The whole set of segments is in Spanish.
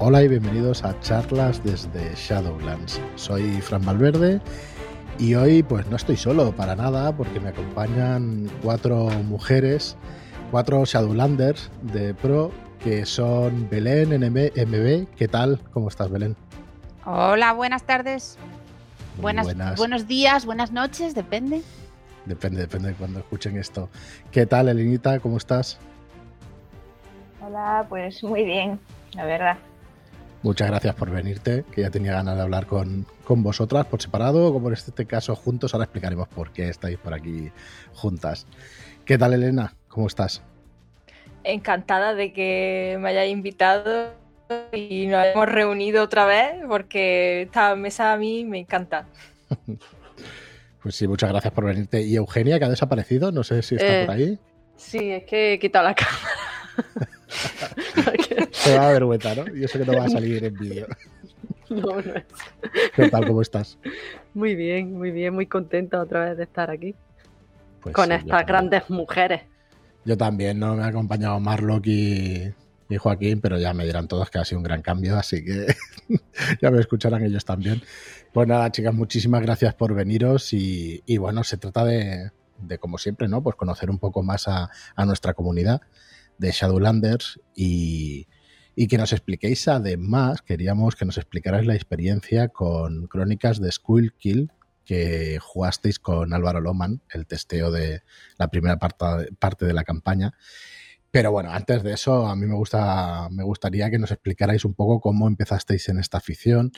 Hola y bienvenidos a charlas desde Shadowlands. Soy Fran Valverde y hoy pues no estoy solo para nada porque me acompañan cuatro mujeres, cuatro Shadowlanders de pro que son Belén, NM, MB. ¿Qué tal? ¿Cómo estás Belén? Hola, buenas tardes. Buenas, buenas. Buenos días, buenas noches, depende. Depende, depende de cuando escuchen esto. ¿Qué tal, Elenita? ¿Cómo estás? Hola, pues muy bien, la verdad. Muchas gracias por venirte, que ya tenía ganas de hablar con, con vosotras por separado, como en este caso juntos. Ahora explicaremos por qué estáis por aquí juntas. ¿Qué tal, Elena? ¿Cómo estás? Encantada de que me hayáis invitado y nos hemos reunido otra vez, porque esta mesa a mí me encanta. pues sí, muchas gracias por venirte. ¿Y Eugenia, que ha desaparecido? No sé si está por ahí. Sí, es que he quitado la cámara. Te va a vergüenza, ¿no? Y eso que no va a salir en vídeo. No, no es. ¿Qué tal? ¿Cómo estás? Muy bien, muy bien, muy contenta otra vez de estar aquí. Pues con estas grandes mujeres. Yo también, ¿no? Me ha acompañado Marlock y, y, Joaquín, pero ya me dirán todos que ha sido un gran cambio, así que ya me escucharán ellos también. Pues nada, chicas, muchísimas gracias por veniros y, y bueno, se trata de, de, como siempre, ¿no? Pues conocer un poco más a, a nuestra comunidad de Shadowlanders y, y que nos expliquéis además, queríamos que nos explicarais la experiencia con Crónicas de Skull Kill que jugasteis con Álvaro Loman, el testeo de la primera parte, parte de la campaña. Pero bueno, antes de eso, a mí me, gusta, me gustaría que nos explicarais un poco cómo empezasteis en esta afición,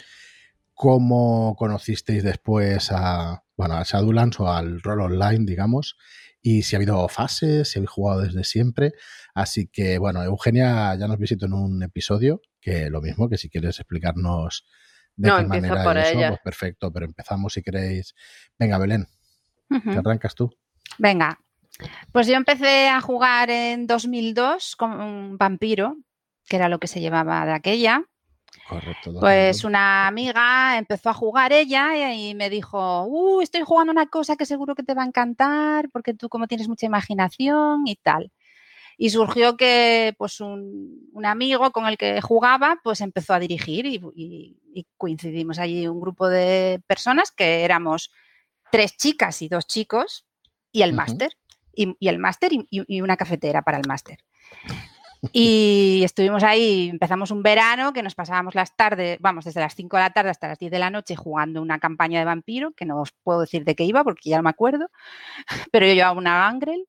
cómo conocisteis después a, bueno, a Shadowlands o al rol online, digamos, y si ha habido fases, si habéis jugado desde siempre. Así que, bueno, Eugenia ya nos visitó en un episodio, que lo mismo, que si quieres explicarnos de no, qué manera por eso, ella. pues perfecto, pero empezamos si queréis. Venga, Belén, uh -huh. ¿te arrancas tú? Venga, pues yo empecé a jugar en 2002 con un vampiro, que era lo que se llevaba de aquella. Correcto. Pues una amiga empezó a jugar ella y me dijo, uh, estoy jugando una cosa que seguro que te va a encantar porque tú como tienes mucha imaginación y tal. Y surgió que pues un, un amigo con el que jugaba pues empezó a dirigir y, y, y, coincidimos allí un grupo de personas que éramos tres chicas y dos chicos y el uh -huh. máster. Y, y, el máster y, y una cafetera para el máster. Y estuvimos ahí, empezamos un verano que nos pasábamos las tardes, vamos, desde las 5 de la tarde hasta las 10 de la noche jugando una campaña de vampiro, que no os puedo decir de qué iba porque ya no me acuerdo, pero yo llevaba una gangrel.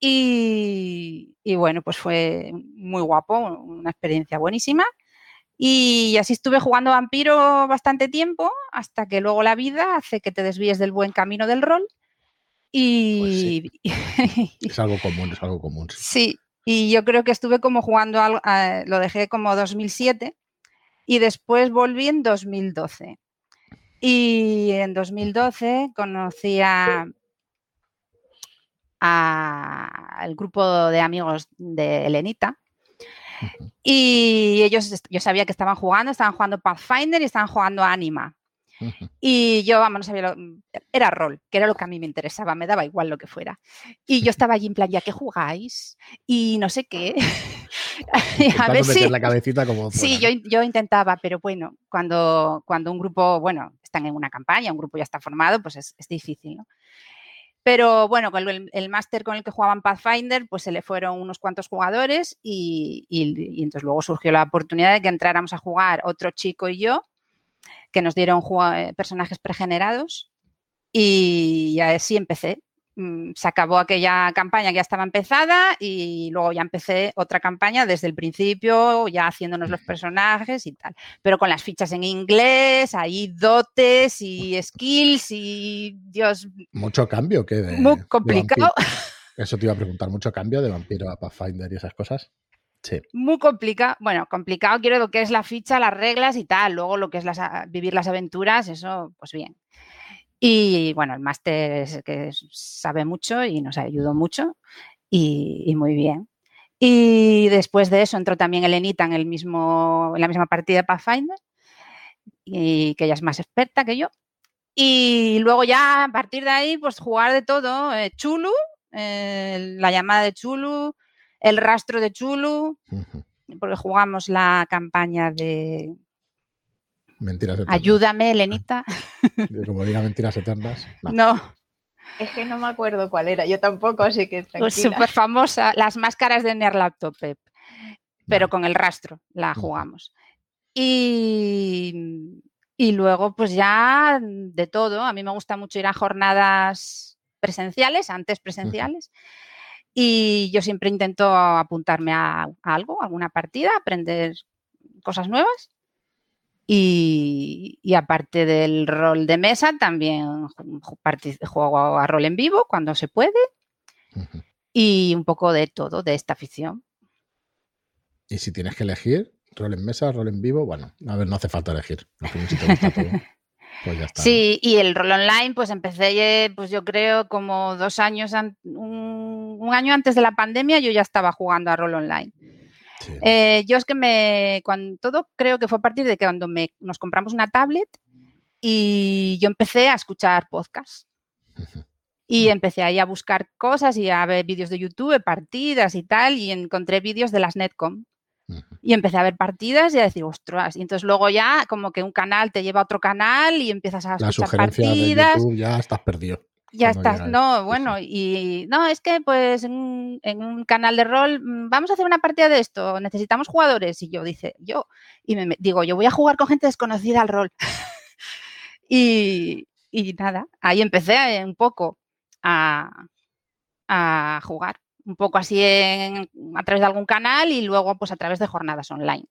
Y, y bueno, pues fue muy guapo, una experiencia buenísima. Y así estuve jugando vampiro bastante tiempo, hasta que luego la vida hace que te desvíes del buen camino del rol. Y... Pues sí. es algo común, es algo común. Sí. sí, y yo creo que estuve como jugando, algo, lo dejé como 2007 y después volví en 2012. Y en 2012 conocí a, a el grupo de amigos de Elenita. Y ellos, yo sabía que estaban jugando, estaban jugando Pathfinder y estaban jugando Anima. Y yo, vamos, no sabía, lo, era rol, que era lo que a mí me interesaba, me daba igual lo que fuera. Y yo estaba allí en plan, ¿ya qué jugáis? Y no sé qué. a ver si... la cabecita como sí, yo, yo, intentaba, pero bueno, cuando, cuando un grupo, bueno, están en una campaña, un grupo ya está formado, pues es, es difícil, ¿no? Pero bueno, con el, el máster con el que jugaban Pathfinder, pues se le fueron unos cuantos jugadores y, y, y entonces luego surgió la oportunidad de que entráramos a jugar otro chico y yo que nos dieron personajes pregenerados y así empecé. Mm, se acabó aquella campaña que ya estaba empezada y luego ya empecé otra campaña desde el principio, ya haciéndonos los personajes y tal, pero con las fichas en inglés, ahí dotes y skills y Dios. Mucho cambio que de, muy complicado. De Eso te iba a preguntar, mucho cambio de vampiro a Pathfinder y esas cosas. Muy complicado, bueno, complicado quiero lo que es la ficha, las reglas y tal, luego lo que es las, vivir las aventuras, eso, pues bien. Y bueno, el máster es que sabe mucho y nos ayudó mucho y, y, muy bien. Y después de eso entró también Elenita en, el mismo, en la misma partida de Pathfinder, y que ella es más experta que yo. Y luego ya a partir de ahí, pues jugar de todo, eh, Chulu, eh, la llamada de Chulu, el rastro de Chulu, uh -huh. porque jugamos la campaña de Mentiras eternas. Ayúdame, Elenita. Como diga mentiras eternas. No. No, Es que no me acuerdo cuál era, yo tampoco, así que tranquila. pues súper famosa, las máscaras de Nerlaptopep, pero con el rastro la jugamos. Y, y luego, pues ya de todo. A mí me gusta mucho ir a jornadas presenciales, antes presenciales. Y yo siempre intento apuntarme a, a algo, a alguna partida, aprender cosas nuevas. Y, y aparte del rol de mesa, también juego a rol en vivo cuando se puede Ujú. y un poco de todo, de esta afición. Y si tienes que elegir, rol en mesa, rol en vivo, bueno, a ver, no hace falta elegir. Al final, si te gusta todo, pues ya está. Sí, y el rol online, pues empecé, pues yo creo, como dos años, un, un año antes de la pandemia, yo ya estaba jugando a rol online. Sí. Eh, yo es que me, cuando todo creo que fue a partir de que cuando me, nos compramos una tablet y yo empecé a escuchar podcasts. Y empecé ahí a buscar cosas y a ver vídeos de YouTube, partidas y tal, y encontré vídeos de las Netcom. Y empecé a ver partidas y a decir, ostras. Y entonces luego ya como que un canal te lleva a otro canal y empiezas a La escuchar sugerencia de partidas. YouTube ya estás perdido. Ya estás, no, bueno, y no, es que pues en, un- en un canal de rol, mm, vamos a hacer una partida de esto, necesitamos jugadores. Y yo dice, yo, y me, digo, yo voy a jugar con gente desconocida al rol. y, y nada, ahí empecé un poco a, a jugar, un poco así en- a través de algún canal y luego pues a través de jornadas online.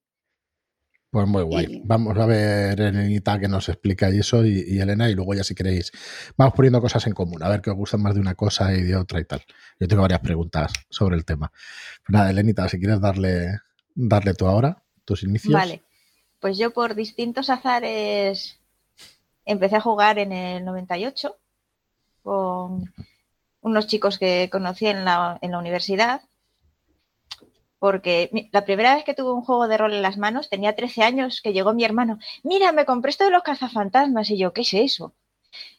Pues muy guay. Y- Vamos a ver, Elenita, que nos explica y eso, y, y Elena, y luego ya si queréis, vamos poniendo cosas en común, a ver qué os gusta más de una cosa y de otra y tal. Yo tengo varias preguntas sobre el tema. Pues nada, Elenita, si quieres darle, darle tú ahora, tus inicios. Vale, pues yo por distintos azares empecé a jugar en el 98 con unos chicos que conocí en la, en la universidad. Porque la primera vez que tuve un juego de rol en las manos tenía 13 años, que llegó mi hermano. Mira, me compré esto de los cazafantasmas. Y yo, ¿qué es eso?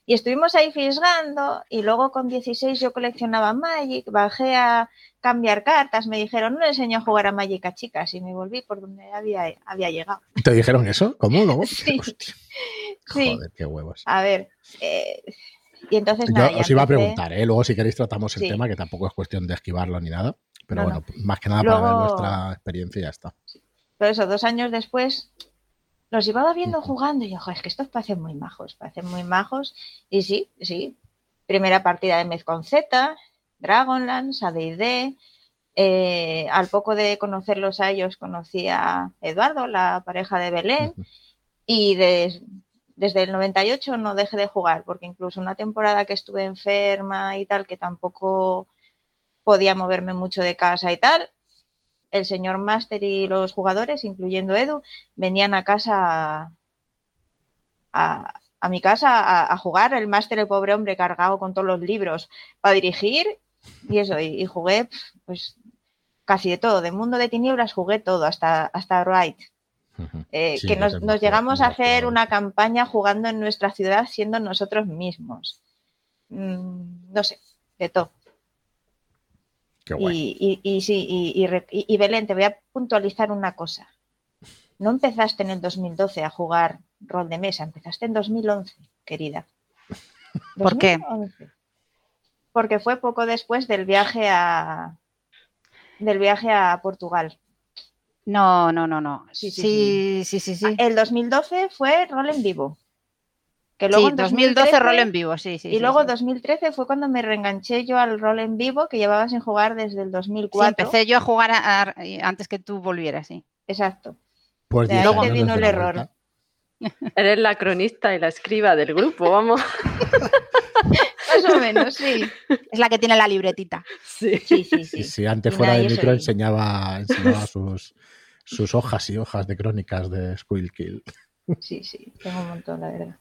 Y estuvimos ahí fisgando. Y luego con 16 yo coleccionaba Magic. Bajé a cambiar cartas. Me dijeron, no le enseño a jugar a Magic a chicas. Y me volví por donde había, había llegado. ¿Te dijeron eso? ¿Cómo? ¿Luego? Sí. Hostia, Sí. Joder, qué huevos. A ver. eh, y entonces Yo nada, os iba a preguntar, ¿eh? luego si queréis tratamos el Sí. tema, que tampoco es cuestión de esquivarlo ni nada, pero No, bueno, más que nada para ver vuestra experiencia y ya está. Pero eso, dos años después, los llevaba viendo jugando y yo, "Joder, es que estos parecen muy majos, parecen muy majos. Y sí, sí. Primera partida de Mez con Z, Dragonlance, AD&D. Eh, al poco de conocerlos a ellos, conocí a Eduardo, la pareja de Belén. Y des- desde el 98 no dejé de jugar, porque incluso una temporada que estuve enferma y tal, que tampoco podía moverme mucho de casa y tal, el señor Master y los jugadores, incluyendo Edu, venían a casa, a, a mi casa, a, a jugar. El Master, el pobre hombre, cargado con todos los libros para dirigir y eso, y, y jugué pues casi de todo. De Mundo de Tinieblas jugué todo, hasta, hasta Wright. Eh, Sí, que nos, llegamos a hacer una campaña jugando en nuestra ciudad siendo nosotros mismos. Mm, no sé, de todo. Qué guay. Y, y, y sí, y, Belén, te voy a puntualizar una cosa. No empezaste en el 2012 a jugar rol de mesa, empezaste en 2011, querida. ¿Por qué? 2011. Porque fue poco después del viaje a del viaje a Portugal. No, no, no, no. Sí, sí, sí, sí, sí. sí. El 2012 fue rol en vivo. Que luego Sí, en 2012 2013 rol en vivo, sí, sí. y sí, luego sí. 2013 fue cuando me reenganché yo al rol en vivo que llevaba sin jugar desde el Sí, 2004. empecé yo a jugar a- a- antes que tú volvieras, sí. Exacto. Pues de 10 ahí te vino el error. vuelta. Eres la cronista y la escriba del grupo, vamos. Más o menos, sí. Es la que tiene la libretita. Sí. Sí, sí, sí. si antes Y fuera nada, de yo micro soy- enseñaba, enseñaba sus, sus hojas y hojas de crónicas de Squill Kill. Sí, sí. Tengo un montón, la verdad.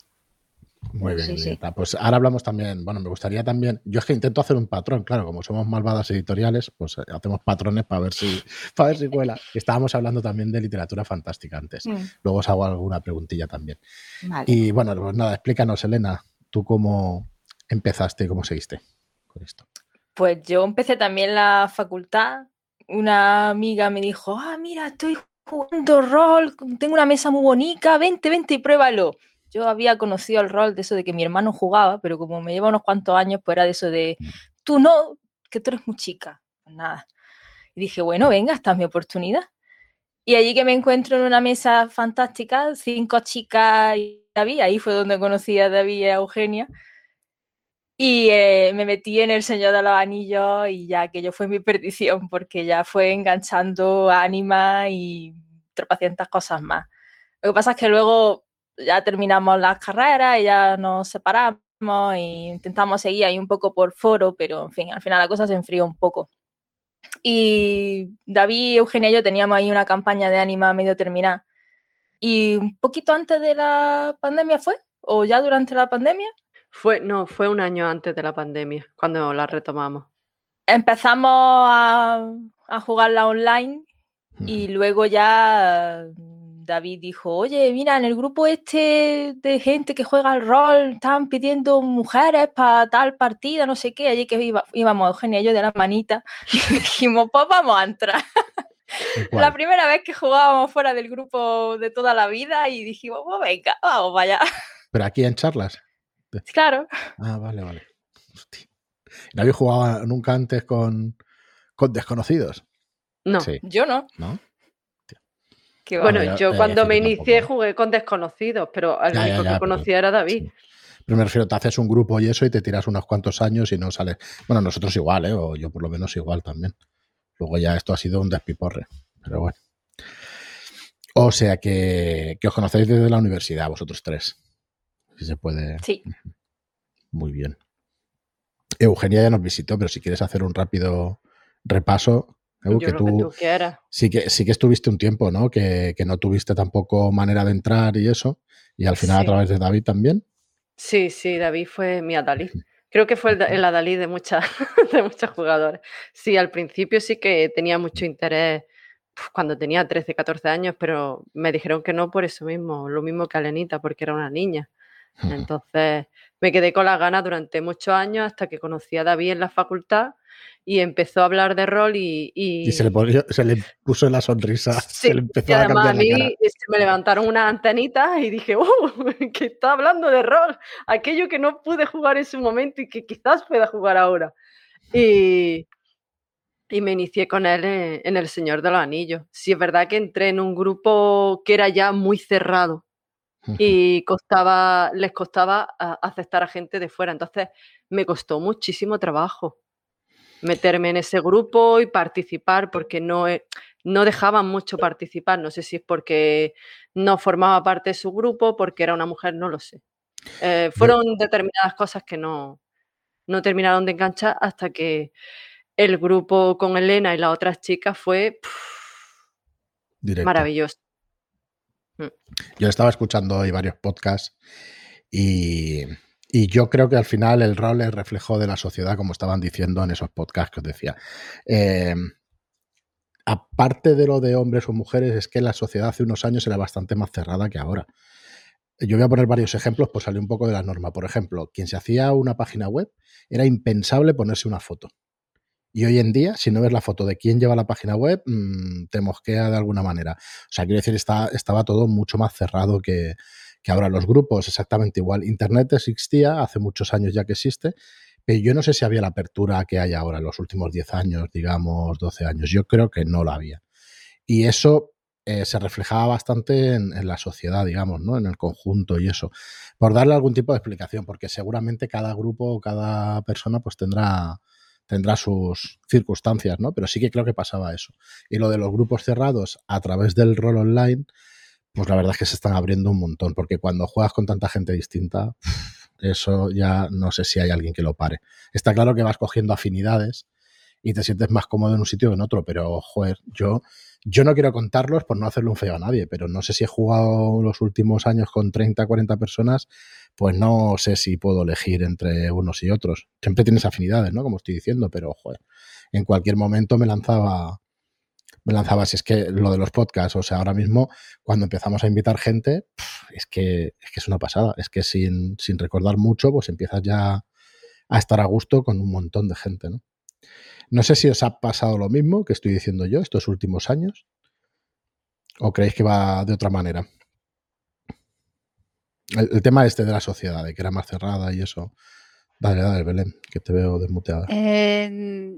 Muy bien, Sí. Pues ahora hablamos también, bueno, me gustaría también, yo es que intento hacer un patrón, claro, como somos malvadas editoriales, pues eh, hacemos patrones para ver si, para ver si cuela. Estábamos hablando también de literatura fantástica antes. Mm, Luego os hago alguna preguntilla también. Vale. Y bueno, pues nada, explícanos, Elena, tú cómo empezaste y cómo seguiste con esto. Pues yo empecé también la facultad una amiga me dijo, ah, mira, estoy jugando rol, tengo una mesa muy bonita, vente, vente y pruébalo. Yo había conocido el rol de eso de que mi hermano jugaba, pero como me lleva unos cuantos años, pues era de eso de, tú no, que tú eres muy chica. Pues nada. Y dije, bueno, venga, esta es mi oportunidad. Y allí que me encuentro en una mesa fantástica, cinco chicas y David, ahí fue donde conocí a David y a Eugenia. Y eh, me metí en El Señor de los Anillos y ya aquello fue mi perdición, porque ya fue enganchando ánima y tropecientas cosas más. Lo que pasa es que luego ya terminamos las carreras y ya nos separamos e intentamos seguir ahí un poco por foro, pero en fin, al final la cosa se enfrió un poco. Y David, Eugenia y yo teníamos ahí una campaña de ánima medio terminada. Y un poquito antes de la pandemia fue, o ya durante la pandemia, fue, no, fue un año antes de la pandemia, cuando la retomamos. Empezamos a, a jugarla online y luego ya David dijo, oye, mira, en el grupo este de gente que juega al rol están pidiendo mujeres para tal partida, no sé qué, allí que íbamos Eugenia y yo de la manita y dijimos, pues vamos a entrar. La primera vez que jugábamos fuera del grupo de toda la vida y dijimos, pues venga, vamos, vaya. Pero aquí en charlas. Claro. Ah, vale, vale. ¿No habéis jugado nunca antes con, con desconocidos? No, yo no. ¿No? Bueno, yo, eh, cuando me inicié jugué con desconocidos, pero el único que conocía era David. Pero me refiero, te haces un grupo y eso y te tiras unos cuantos años y no sales. Bueno, nosotros igual, ¿eh? O yo por lo menos igual también. Luego ya esto ha sido un despiporre. Pero bueno. O sea que, que os conocéis desde la universidad, vosotros tres. Si se puede. Sí. Muy bien. Eugenia ya nos visitó, pero si quieres hacer un rápido repaso. Que, tú, sí que sí que estuviste un tiempo, ¿no? Que, no tuviste tampoco manera de entrar y eso. Y al final a través de David también. Sí, sí, David fue mi Adalid. Creo que fue el, el Adalid de muchas de muchos jugadores. Sí, al principio sí que tenía mucho interés cuando tenía 13, 14 años, pero me dijeron que no por eso mismo, lo mismo que a Lenita, porque era una niña. Entonces me quedé con las ganas durante muchos años hasta que conocí a David en la facultad y empezó a hablar de rol y... Y, se, le puso la sonrisa. Sí, se le empezó a además a mí se me levantaron unas antenitas y dije, ¡oh! que está hablando de rol, aquello que no pude jugar en su momento y que quizás pueda jugar ahora. Y, y me inicié con él en, El Señor de los Anillos. Sí, es verdad que entré en un grupo que era ya muy cerrado y costaba, les costaba aceptar a gente de fuera. Entonces me costó muchísimo trabajo meterme en ese grupo y participar porque no, no dejaban mucho participar. No sé si es porque no formaba parte de su grupo, porque era una mujer, no lo sé. Eh, fueron determinadas cosas que no, no terminaron de enganchar hasta que el grupo con Elena y las otras chicas fue maravilloso. Mm. Yo estaba escuchando hoy varios podcasts y, yo creo que al final el rol es reflejo de la sociedad, como estaban diciendo en esos podcasts que os decía. Em, aparte de lo de hombres o mujeres, es que la sociedad hace unos años era bastante más cerrada que ahora. Yo voy a poner varios ejemplos, pues salió un poco de la norma. Por ejemplo, quien se hacía una página web, era impensable ponerse una foto. Y hoy en día, si no ves la foto de quién lleva la página web, mm, te mosquea de alguna manera. O sea, quiero decir, estaba todo mucho más cerrado que, ahora. Los grupos, exactamente igual. Internet existía, hace muchos años ya que existe, pero yo no sé si había la apertura que hay ahora en los últimos 10 años, digamos 12 años. Yo creo que no la había. Y eso eh, se reflejaba bastante en, en, la sociedad, digamos, ¿no? En el conjunto y eso. Por darle algún tipo de explicación, porque seguramente cada grupo o cada persona pues tendrá tendrá sus circunstancias, ¿no? Pero sí que creo que pasaba eso. Y lo de los grupos cerrados a través del rol online, pues la verdad es que se están abriendo un montón, porque cuando juegas con tanta gente distinta, eso ya no sé si hay alguien que lo pare. Está claro que vas cogiendo afinidades y te sientes más cómodo en un sitio que en otro, pero joder, yo, yo no quiero contarlos por no hacerle un feo a nadie, pero no sé si he jugado los últimos años con 30, 40 personas pues no sé si puedo elegir entre unos y otros. Siempre tienes afinidades, ¿no? Como estoy diciendo, pero joder, en cualquier momento me lanzaba, me lanzaba, si es que lo de los podcasts, o sea, ahora mismo cuando empezamos a invitar gente, es que, es que es una pasada, es que sin, sin recordar mucho, pues empiezas ya a estar a gusto con un montón de gente, ¿no? No sé si os ha pasado lo mismo que estoy diciendo yo estos últimos años. ¿O creéis que va de otra manera? El, tema este de la sociedad, de que era más cerrada y eso. Dale, dale, Belén, que te veo desmuteada. Eh,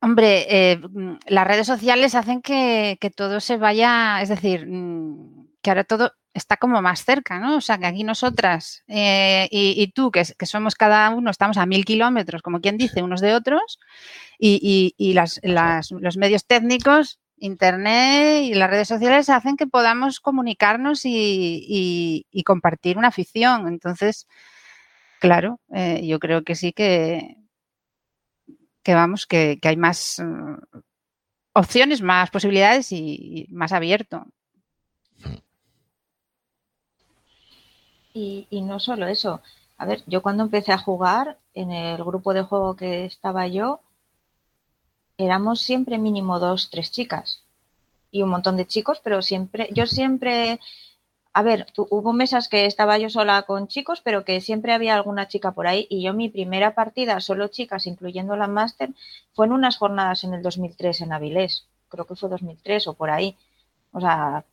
hombre, eh, las redes sociales hacen que, todo se vaya, es decir, mm, que ahora todo está como más cerca, ¿no? O sea, que aquí nosotras eh, y, tú, que, que, somos cada uno, estamos a mil kilómetros, como quien dice, unos de otros, y, y las, los medios técnicos Internet y las redes sociales hacen que podamos comunicarnos y, compartir una afición. Entonces, claro, eh, yo creo que sí que, que vamos, que, hay más mm, opciones, más posibilidades y, más abierto. Y, y no solo eso. A ver, yo cuando empecé a jugar en el grupo de juego que estaba yo, éramos siempre mínimo dos, tres chicas y un montón de chicos, pero siempre, yo siempre, a ver, hubo mesas que estaba yo sola con chicos, pero que siempre había alguna chica por ahí y yo mi primera partida, solo chicas, incluyendo la máster, fue en unas jornadas en el 2003 en Avilés, creo que fue 2003 o por ahí. O sea,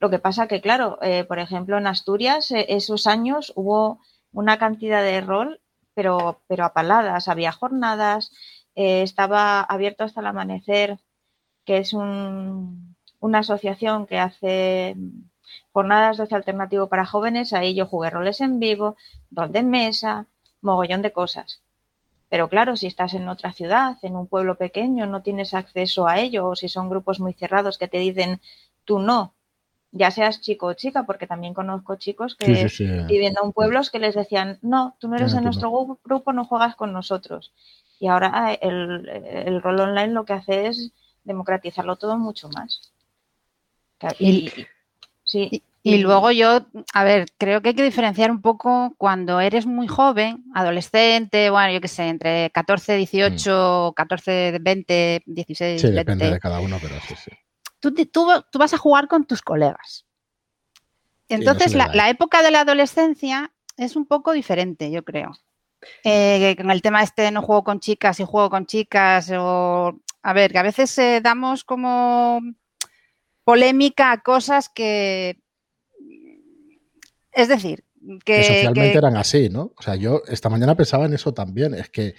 lo que pasa que, claro, eh, por ejemplo, en Asturias, eh, esos años hubo una cantidad de rol, pero, pero a paladas, había jornadas, eh, estaba abierto hasta el amanecer, que es una asociación que hace jornadas de alternativo para jóvenes. Ahí yo jugué roles en vivo, rol de mesa, mogollón de cosas. Pero claro, si estás en otra ciudad, en un pueblo pequeño, no tienes acceso a ello, o si son grupos muy cerrados que te dicen tú no, ya seas chico o chica, porque también conozco chicos que viviendo en pueblos que les decían, no, tú no eres de nuestro grupo, no juegas con nosotros. Y ahora el, rol online lo que hace es democratizarlo todo mucho más. Y, sí. Y, luego yo, a ver, creo que hay que diferenciar un poco cuando eres muy joven, adolescente, bueno, yo qué sé, entre 14, 18, 14, 20, 16, sí, depende de cada uno, pero sí, sí. Tú, tú, vas a jugar con tus colegas. Entonces, la, época de la adolescencia es un poco diferente, yo creo. Eh, con el tema este no juego con chicas y juego con chicas, o a ver, que a veces eh, damos como polémica a cosas que. Es decir, que. socialmente eran así, ¿no? O sea, yo esta mañana pensaba en eso también. Es que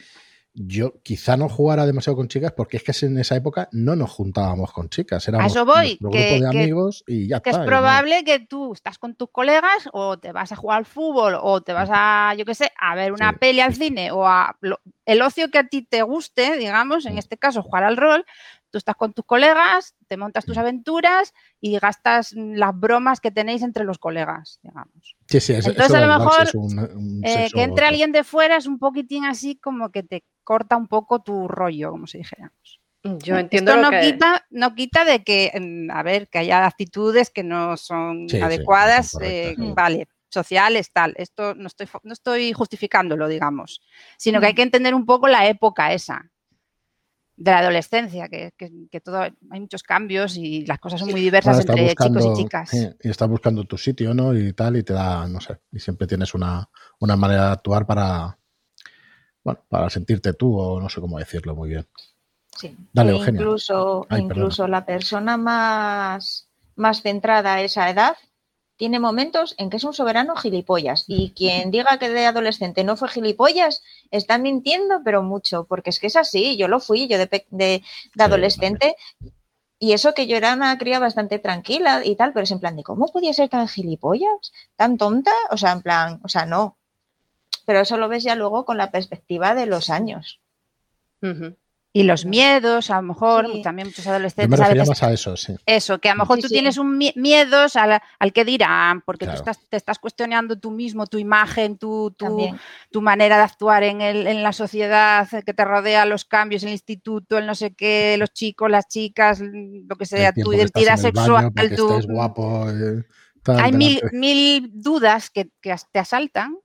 yo quizá no jugara demasiado con chicas porque es que en esa época no nos juntábamos con chicas, éramos a eso voy, grupo de amigos y ya que es probable que tú estás con tus colegas o te vas a jugar al fútbol o te vas a, yo qué sé, a ver una peli al cine o a el ocio que a ti te guste, digamos, en este caso jugar al rol, tú estás con tus colegas, te montas tus aventuras y gastas las bromas que tenéis entre los colegas, digamos. Sí, sí, Entonces a lo mejor eh, que entre alguien de fuera es un poquitín así como que te corta un poco tu rollo, como si dijéramos. Yo entiendo Esto no, quita, no quita de que, mm, a ver, que haya actitudes que no son adecuadas, eh, vale, sociales, tal. Esto no estoy, no estoy justificándolo, digamos, sino que hay mm. que entender un poco la época esa de la adolescencia, que, todo hay muchos cambios y las cosas son muy diversas entre chicos y chicas. y estás buscando tu sitio, ¿no? Y tal, y te da, no sé, y siempre tienes una, una manera de actuar para, bueno, para sentirte tú, o no sé cómo decirlo muy bien. Sí. Dale, e Incluso, incluso la persona más, más centrada a esa edad tiene momentos en que es un soberano gilipollas. Y quien diga que de adolescente no fue gilipollas, está mintiendo, pero mucho, porque es que es así. Yo lo fui, yo de, de, adolescente. Y eso que yo era una cría bastante tranquila y tal, pero es en plan de, ¿cómo podía ser tan gilipollas? ¿Tan tonta? O sea, en plan, o sea, no. Pero eso lo ves ya luego con la perspectiva de los años. Y los miedos, a lo mejor, también muchos adolescentes. Yo me más a eso, sí. Eso, que a lo mejor tú tienes un miedos al, que dirán, porque tú estás, te estás cuestionando tú mismo, tu imagen, tu, tu, manera de actuar en, el, en la sociedad que te rodea, los cambios, el instituto, el no sé qué, los chicos, las chicas, lo que sea, tu identidad sexual. tu, guapo, eh, hay mil, mil dudas que, que te asaltan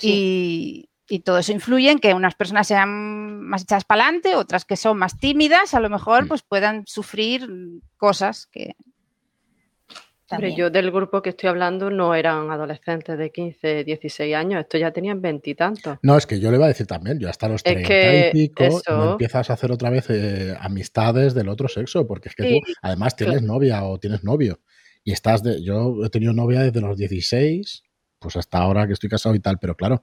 y y todo eso influye en que unas personas sean más echadas para adelante, otras que son más tímidas, a lo mejor mm. pues puedan sufrir cosas que... Hombre, yo del grupo que estoy hablando no eran adolescentes de 15, 16 años, esto ya tenían veintitantos. No, es que yo le iba a decir también, yo hasta los 30 y pico no empiezas a hacer otra vez eh, amistades del otro sexo, porque es que tú además tienes novia o tienes novio y estás de, yo he tenido novia desde los 16, pues hasta ahora que estoy casado y tal, pero claro,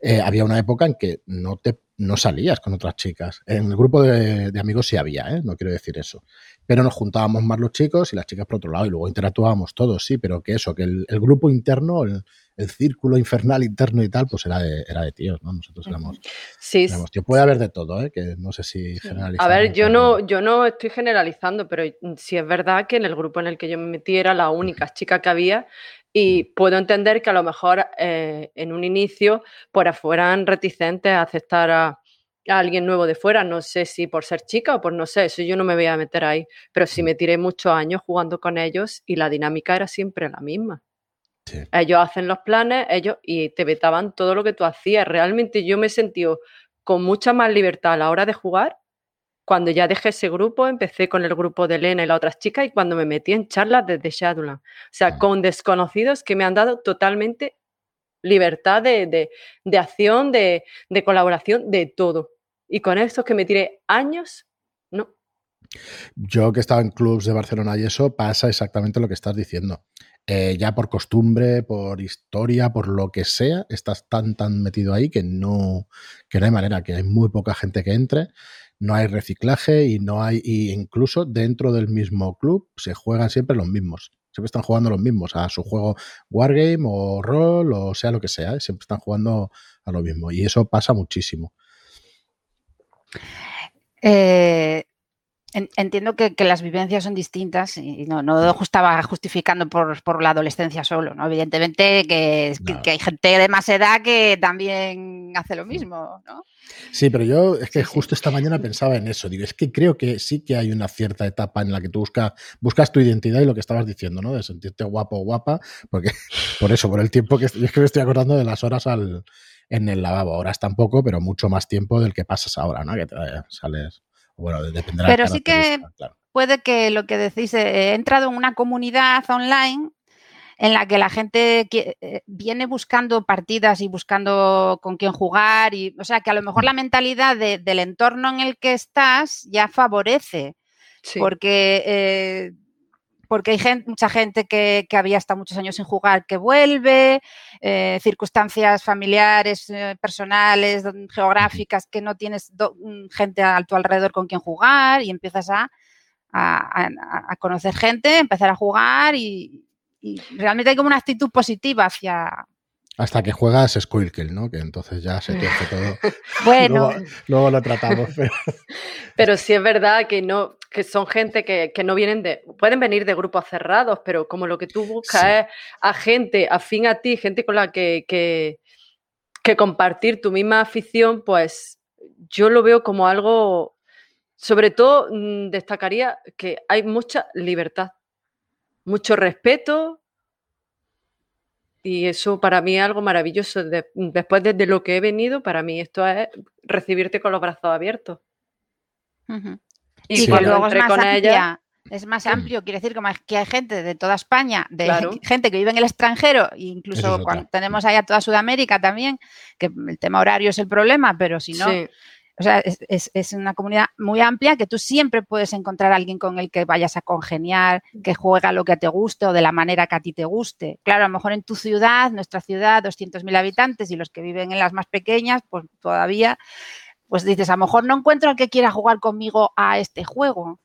eh, había una época en que no te no salías con otras chicas. En el grupo de, amigos sí había, ¿eh? no quiero decir eso. Pero nos juntábamos más los chicos y las chicas por otro lado y luego interactuábamos todos, sí, pero que eso, que el, grupo interno, el, círculo infernal interno y tal, pues era de, era de tíos, ¿no? Nosotros éramos, sí, éramos Puede haber de todo, ¿eh? que no sé si generalizamos. A ver, yo no, yo no estoy generalizando, pero sí es verdad que en el grupo en el que yo me metí era la única chica que había y puedo entender que a lo mejor eh, en un inicio por fueran reticentes a aceptar a, alguien nuevo de fuera. No sé si por ser chica o por no sé, eso yo no me voy a meter ahí. Pero sí me tiré muchos años jugando con ellos y la dinámica era siempre la misma. Ellos hacen los planes, ellos y te vetaban todo lo que tú hacías. Realmente yo me he sentido con mucha más libertad a la hora de jugar cuando ya dejé ese grupo, empecé con el grupo de Elena y las otras chicas y cuando me metí en charlas desde Shadowland. O sea, con desconocidos que me han dado totalmente libertad de, acción, de, colaboración, de todo. Y con estos que me tiré años, no. Yo que he estado en clubs de Barcelona y eso, pasa exactamente lo que estás diciendo. Eh, ya por costumbre, por historia, por lo que sea, estás tan, tan metido ahí que no, que no hay manera, que hay muy poca gente que entre no hay reciclaje y no hay, y incluso dentro del mismo club se juegan siempre los mismos. Siempre están jugando los mismos a su juego Wargame o rol o sea lo que sea, ¿eh? siempre están jugando a lo mismo. Y eso pasa muchísimo. Eh, entiendo que, las vivencias son distintas y no, no estaba justificando por, la adolescencia solo, ¿no? Evidentemente que, que, hay gente de más edad que también hace lo mismo, ¿no? Sí, pero yo es que justo esta mañana pensaba en eso. Digo, es que creo que sí que hay una cierta etapa en la que tú buscas, buscas tu identidad y lo que estabas diciendo, ¿no? De sentirte guapo o guapa, porque por eso, por el tiempo que es que me estoy acordando de las horas al, en el lavabo. Horas tampoco, pero mucho más tiempo del que pasas ahora, ¿no? Que te sales. Bueno, dependerá Pero sí que puede que lo que decís, eh, he entrado en una comunidad online en la que la gente eh, viene buscando partidas y buscando con quién jugar. Y, o sea, que a lo mejor la mentalidad del entorno en el que estás ya favorece. Porque, eh, porque hay mucha gente que, había estado muchos años sin jugar que vuelve, eh, circunstancias familiares, personales, geográficas, que no tienes mm, gente a tu alrededor con quien jugar y empiezas a, a conocer gente, empezar a jugar y, y realmente hay como una actitud positiva hacia... Hasta que juegas Squircle, ¿no? Que entonces ya se pierde todo. bueno. Luego, lo tratamos. Pero... sí es verdad que no, que son gente que, no vienen de, pueden venir de grupos cerrados, pero como lo que tú buscas es a gente afín a ti, gente con la que, que, que compartir tu misma afición, pues yo lo veo como algo, sobre todo mm, destacaría que hay mucha libertad mucho respeto y eso para mí es algo maravilloso. después de, lo que he venido, para mí esto es recibirte con los brazos abiertos. Y cuando luego es más con ella, es más amplio, quiere decir que hay gente de toda España, de gente que vive en el extranjero, incluso cuando tenemos allá toda Sudamérica también, que el tema horario es el problema, pero si no, o sea, es, una comunidad muy amplia que tú siempre puedes encontrar a alguien con el que vayas a congeniar, que juega lo que te guste o de la manera que a ti te guste. Claro, a lo mejor en tu ciudad, nuestra ciudad, 200.000 habitantes y los que viven en las más pequeñas, pues todavía, pues dices, a lo mejor no encuentro al que quiera jugar conmigo a este juego.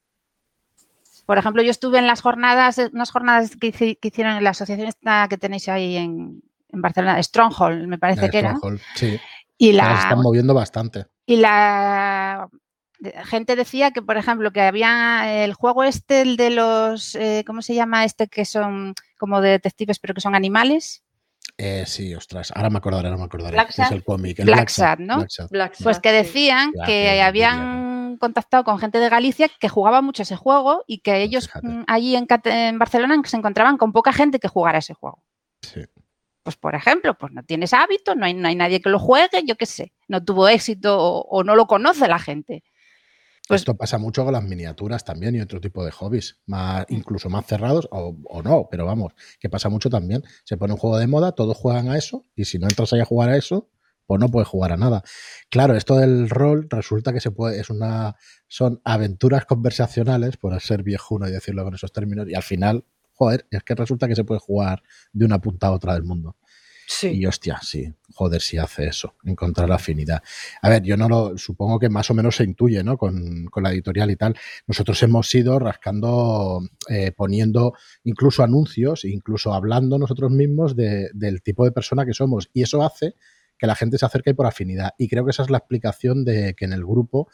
Por ejemplo, yo estuve en las jornadas, unas jornadas que, hicieron en la asociación esta que tenéis ahí en, Barcelona, Stronghold, me parece que era. Sí. Y la, están moviendo bastante. Y la gente decía que, por ejemplo, que había el juego este, el de los, eh, ¿cómo se llama este? Que son como detectives, pero que son animales. Eh, sí, ostras, ahora me acordaré, ahora me acordaré. es el cómic. Black, ¿no? pues que decían que habían contactado con gente de Galicia que jugaba mucho ese juego y que pues ellos mm, allí en, en Barcelona se encontraban con poca gente que jugara ese juego. Sí pues por ejemplo, pues no tienes hábito, no hay, no hay nadie que lo juegue, yo qué sé, no tuvo éxito o, no lo conoce la gente. Pues Esto pasa mucho con las miniaturas también y otro tipo de hobbies, más, incluso más cerrados o, o, no, pero vamos, que pasa mucho también. Se pone un juego de moda, todos juegan a eso y si no entras ahí a jugar a eso, pues no puedes jugar a nada. Claro, esto del rol resulta que se puede, es una, son aventuras conversacionales, por ser viejuno y decirlo con esos términos, y al final, joder, es que resulta que se puede jugar de una punta a otra del mundo. Sí. Y hostia, sí, joder, si hace eso, encontrar la afinidad. A ver, yo no lo, supongo que más o menos se intuye, ¿no? Con, con la editorial y tal. Nosotros hemos ido rascando, eh, poniendo incluso anuncios, incluso hablando nosotros mismos de, del tipo de persona que somos. Y eso hace que la gente se acerque por afinidad. Y creo que esa es la explicación de que en el grupo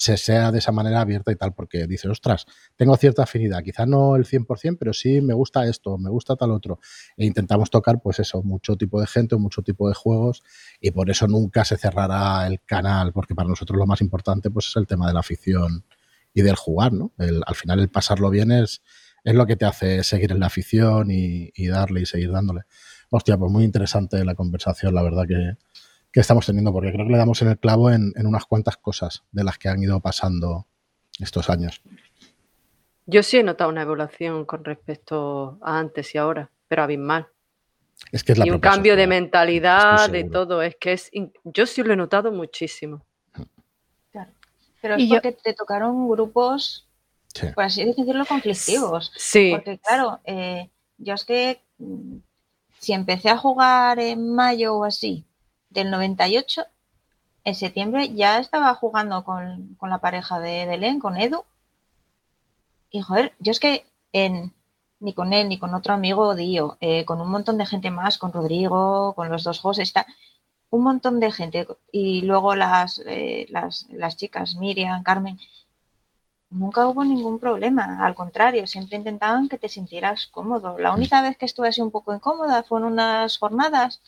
se sea de esa manera abierta y tal, porque dice, ostras, tengo cierta afinidad, quizá no el 100%, pero sí me gusta esto, me gusta tal otro. E intentamos tocar, pues eso, mucho tipo de gente, mucho tipo de juegos, y por eso nunca se cerrará el canal, porque para nosotros lo más importante, pues es el tema de la afición y del jugar, ¿no? al final el pasarlo bien es, es lo que te hace seguir en la afición y, y darle y seguir dándole. Hostia, pues muy interesante la conversación, la verdad que, que estamos teniendo, porque creo que le damos en el clavo en, en, unas cuantas cosas de las que han ido pasando estos años. Yo sí he notado una evolución con respecto a antes y ahora, pero abismal. Es que es la y un cambio de mentalidad, de todo. Es que es. Yo sí lo he notado muchísimo. Claro. Pero es y porque yo... te tocaron grupos, sí. por así decirlo, conflictivos. Sí. Porque, claro, eh, yo es que mm, si empecé a jugar en mayo o así, del 98, en septiembre ya estaba jugando con, con la pareja de Belén, con Edu. Y joder, yo es que en, ni con él ni con otro amigo Dio, eh, con un montón de gente más, con Rodrigo, con los dos José, está un montón de gente. Y luego las, eh, las, las chicas, Miriam, Carmen, nunca hubo ningún problema. Al contrario, siempre intentaban que te sintieras cómodo. La única vez que estuve así un poco incómoda fue en unas jornadas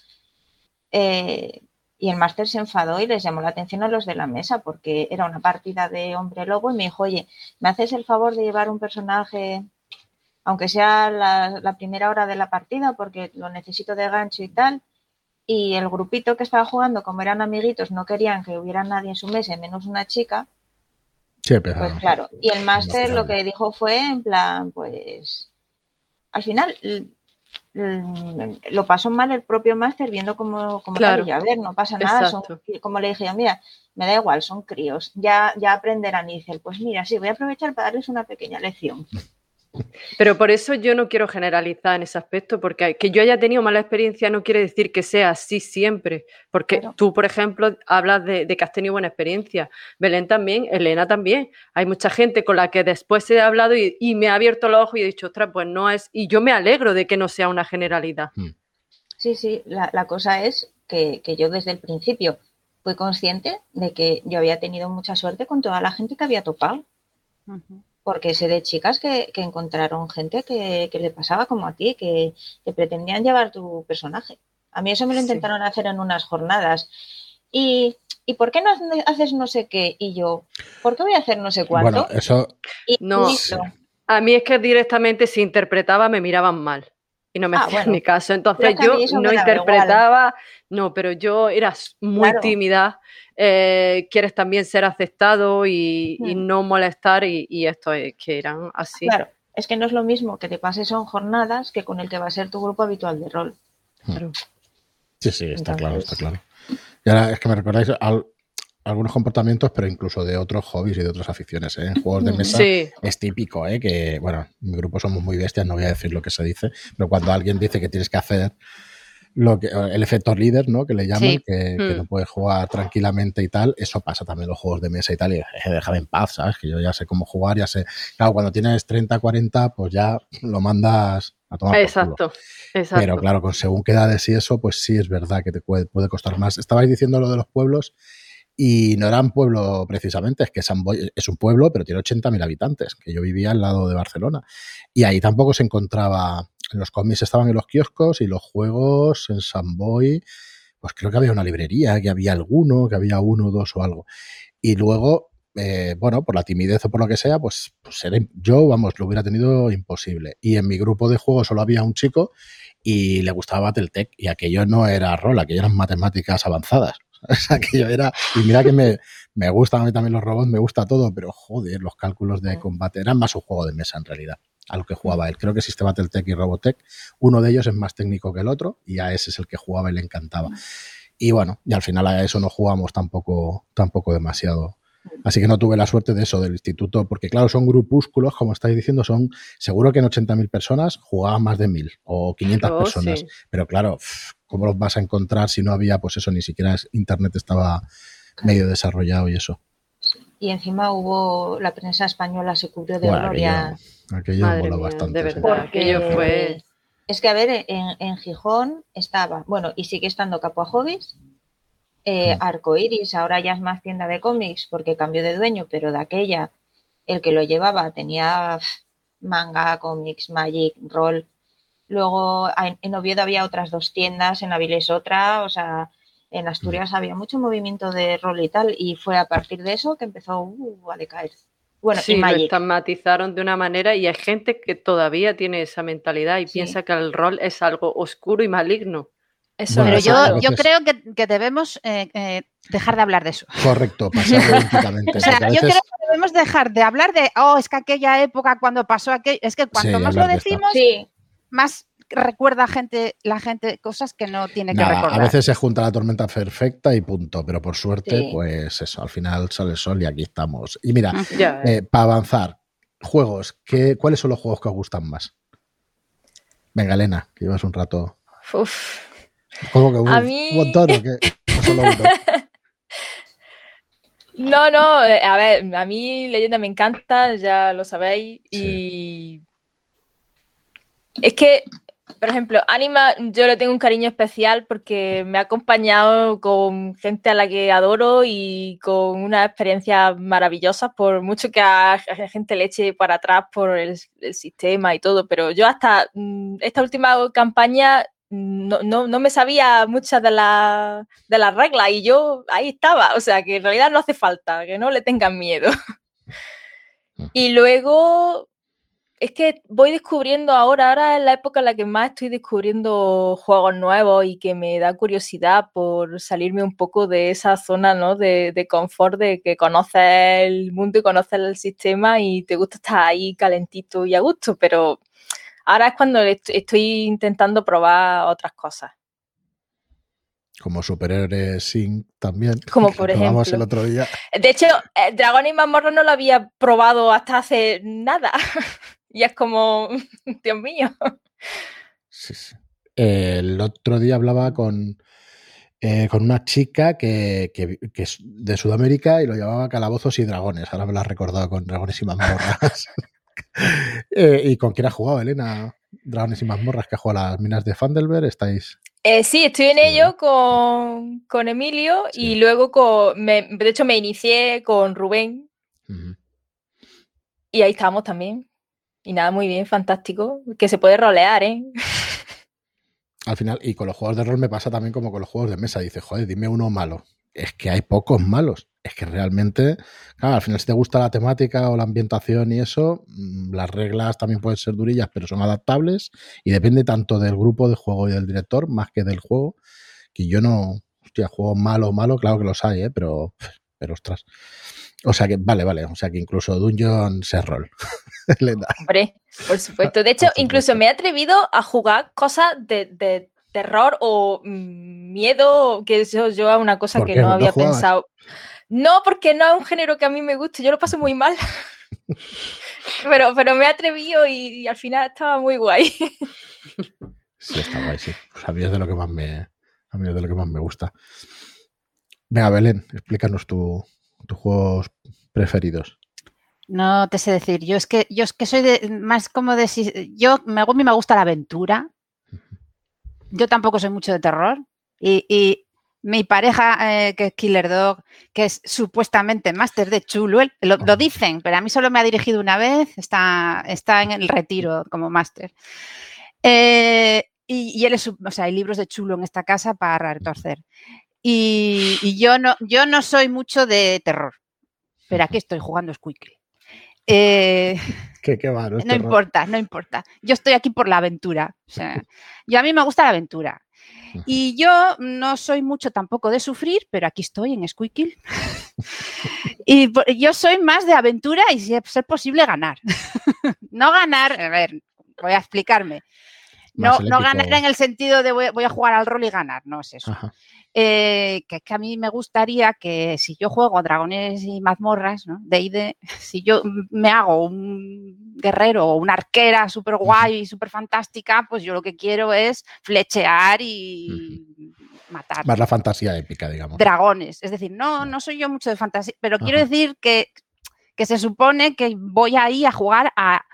eh, y el máster se enfadó y les llamó la atención a los de la mesa porque era una partida de hombre lobo y me dijo, oye, ¿me haces el favor de llevar un personaje, aunque sea la, la primera hora de la partida, porque lo necesito de gancho y tal? Y el grupito que estaba jugando, como eran amiguitos, no querían que hubiera nadie en su mesa, menos una chica. Sí, pero... Pues claro. Y el máster lo que dijo fue en plan, pues, al final lo pasó mal el propio máster viendo cómo, cómo claro. a ver, no pasa nada, son, como le dije, mira, me da igual, son críos, ya, ya aprenderán y dice, pues mira, sí, voy a aprovechar para darles una pequeña lección. Pero por eso yo no quiero generalizar en ese aspecto, porque que yo haya tenido mala experiencia no quiere decir que sea así siempre. Porque claro. tú, por ejemplo, hablas de, de, que has tenido buena experiencia. Belén también, Elena también. Hay mucha gente con la que después he hablado y, y me ha abierto los ojos y he dicho, ostras, pues no es. Y yo me alegro de que no sea una generalidad. Hmm. Sí, sí, la, la cosa es que, que yo desde el principio fui consciente de que yo había tenido mucha suerte con toda la gente que había topado. Uh -huh porque sé de chicas que, que encontraron gente que, que, le pasaba como a ti, que, que, pretendían llevar tu personaje. A mí eso me lo intentaron sí. hacer en unas jornadas. Y, ¿y por qué no haces no sé qué? Y yo, ¿por qué voy a hacer no sé cuánto? Bueno, eso... Y no, listo. a mí es que directamente si interpretaba me miraban mal y no me ah, hacían bueno. ni caso. Entonces yo no interpretaba, no, pero yo era muy claro. tímida eh, quieres también ser aceptado y, hmm. y no molestar y, y, esto es que eran así. Claro, es que no es lo mismo que te pases son jornadas que con el que va a ser tu grupo habitual de rol. Claro. Sí, sí, está Entonces... claro, está claro. Y ahora es que me recordáis al, algunos comportamientos, pero incluso de otros hobbies y de otras aficiones. ¿eh? En juegos de mesa sí. es típico, ¿eh? que, bueno, en mi grupo somos muy bestias, no voy a decir lo que se dice, pero cuando alguien dice que tienes que hacer lo que, el efecto líder, ¿no? Que le llaman, sí. que, mm. que, no puedes jugar tranquilamente y tal. Eso pasa también en los juegos de mesa y tal. Y eh, déjame en paz, ¿sabes? Que yo ya sé cómo jugar, ya sé. Claro, cuando tienes 30, 40, pues ya lo mandas a tomar exacto, por culo. exacto. Pero claro, con según qué edades y eso, pues sí es verdad que te puede, puede costar más. Estabais diciendo lo de los pueblos y no era un pueblo precisamente, es que San Boy es un pueblo, pero tiene 80.000 habitantes, que yo vivía al lado de Barcelona. Y ahí tampoco se encontraba los cómics estaban en los kioscos y los juegos en Samboy, pues creo que había una librería, que había alguno, que había uno, dos o algo. Y luego, eh, bueno, por la timidez o por lo que sea, pues, pues era, yo, vamos, lo hubiera tenido imposible. Y en mi grupo de juego solo había un chico y le gustaba Battletech y aquello no era rol, aquello eran matemáticas avanzadas. O sea, que yo era. Y mira que me, me gustan a mí también los robots, me gusta todo, pero joder, los cálculos de combate eran más un juego de mesa en realidad, a lo que jugaba él. Creo que Sistema Tech y Robotech, uno de ellos es más técnico que el otro, y a ese es el que jugaba y le encantaba. Y bueno, y al final a eso no jugamos tampoco, tampoco demasiado Así que no tuve la suerte de eso, del instituto, porque claro, son grupúsculos, como estáis diciendo, son seguro que en 80.000 personas jugaban más de 1.000 o 500 personas. Pero claro, ¿cómo los vas a encontrar si no había, pues eso, ni siquiera Internet estaba medio desarrollado y eso? Y encima hubo, la prensa española se cubrió de gloria. Aquello, aquello bastante. De verdad, aquello fue... Es que, a ver, en, en Gijón estaba, bueno, y sigue estando Capo a Hobbies, eh, Arcoiris, ahora ya es más tienda de cómics porque cambió de dueño, pero de aquella el que lo llevaba tenía manga, cómics, magic, roll. Luego en Oviedo había otras dos tiendas, en Avilés otra, o sea, en Asturias había mucho movimiento de rol y tal, y fue a partir de eso que empezó uh, a decaer. Bueno, sí, lo estigmatizaron de una manera y hay gente que todavía tiene esa mentalidad y piensa que el rol es algo oscuro y maligno. Pero yo, yo creo que, debemos eh, eh, dejar de hablar de eso. Correcto, pasar o sea, yo creo que debemos dejar de hablar de, oh, es que aquella época cuando pasó aquello, es que cuanto más lo decimos, más recuerda gente, la gente cosas que no tiene que recordar. A veces se junta la tormenta perfecta y punto, pero por suerte, pues eso, al final sale el sol y aquí estamos. Y mira, eh, para avanzar, juegos, ¿qué, ¿cuáles son los juegos que os gustan más? Venga, Elena, que llevas un rato. Uf. ¿Cómo que un, a mí... montón No, no, eh, a ver, a mí Leyenda me encanta, ya lo sabéis, y es que, por ejemplo, Anima yo le tengo un cariño especial porque me ha acompañado con gente a la que adoro y con una experiencia maravillosa, por mucho que a, gente le eche para atrás por el, el sistema y todo, pero yo hasta mm, esta última campaña no, no, no, me sabía muchas de, de las reglas y yo ahí estaba. O sea, que en realidad no hace falta, que no le tengan miedo. Mm. y luego, es que voy descubriendo ahora, ahora es la época en la que más estoy descubriendo juegos nuevos y que me da curiosidad por salirme un poco de esa zona ¿no? de, de confort de que conoces el mundo y conoces el sistema y te gusta estar ahí calentito y a gusto, pero Ahora es cuando estoy intentando probar otras cosas. Como superhéroes Sync también. Como por ejemplo. el otro día. De hecho, eh, Dragon y Mazmorra no lo había probado hasta hace nada. y es como, Dios mío. Sí, sí. el otro día hablaba con, eh, con una chica que, que, es de Sudamérica y lo llamaba Calabozos y Dragones. Ahora me lo ha recordado con Dragones y Mazmorras. Eh, ¿Y con quién ha jugado, Elena? Dragones y mazmorras que ha jugado a las minas de Fandelberg, ¿estáis? Eh, sí, estoy en ello con, Emilio y luego con, de hecho me inicié con Rubén y ahí estamos también. Y nada, muy bien, fantástico. Que se puede rolear, ¿eh? Al final, y con los juegos de rol me pasa también como con los juegos de mesa. Dice, joder, dime uno malo. Es que hay pocos malos es que realmente, claro, al final si te gusta la temática o la ambientación y eso, mm, las reglas también pueden ser durillas, pero son adaptables y depende tanto del grupo de juego y del director más que del juego, que yo no, hostia, juego malo o malo, claro que los hay, ¿eh? pero, pero ostras. O sea que, vale, vale, o sea que incluso Dungeon se rol. Hombre, por supuesto. De hecho, incluso me he atrevido a jugar cosas de, terror o mm, miedo, que eso yo es una cosa que no había pensado. No, porque no es un género que a mí me guste, yo lo paso muy mal. pero, pero me he atrevido y, al final estaba muy guay. sí, está guay, sí. Pues a mí es de lo que más me, a mí es de lo que más me gusta. Venga, Belén, explícanos tus juegos preferidos. No te sé decir, yo es que yo es que soy de, más como de yo me, a mí me gusta la aventura. Yo tampoco soy mucho de terror y mi pareja, eh, que es Killer Dog, que es supuestamente máster de chulo, lo, dicen, pero a mí solo me ha dirigido una vez, está, está en el retiro como máster. Eh, y, él es, o sea, hay libros de chulo en esta casa para retorcer. Y, y, yo, no, yo no soy mucho de terror, pero aquí estoy jugando Squeaky. Eh, qué, qué no importa, no importa. Yo estoy aquí por la aventura. O sea, yo a mí me gusta la aventura. Y yo no soy mucho tampoco de sufrir, pero aquí estoy en Squeakill. y yo soy más de aventura y si es posible ganar. no ganar, a ver, voy a explicarme. No, no ganar en el sentido de voy, a jugar al rol y ganar, no es eso. Eh, que, que, a mí me gustaría que si yo juego dragones y mazmorras, ¿no? De si yo me hago un guerrero o una arquera súper guay y súper fantástica, pues yo lo que quiero es flechear y matar. Más la fantasía épica, digamos. Dragones. Es decir, no, no soy yo mucho de fantasía, pero quiero decir que, que se supone que voy ahí a jugar a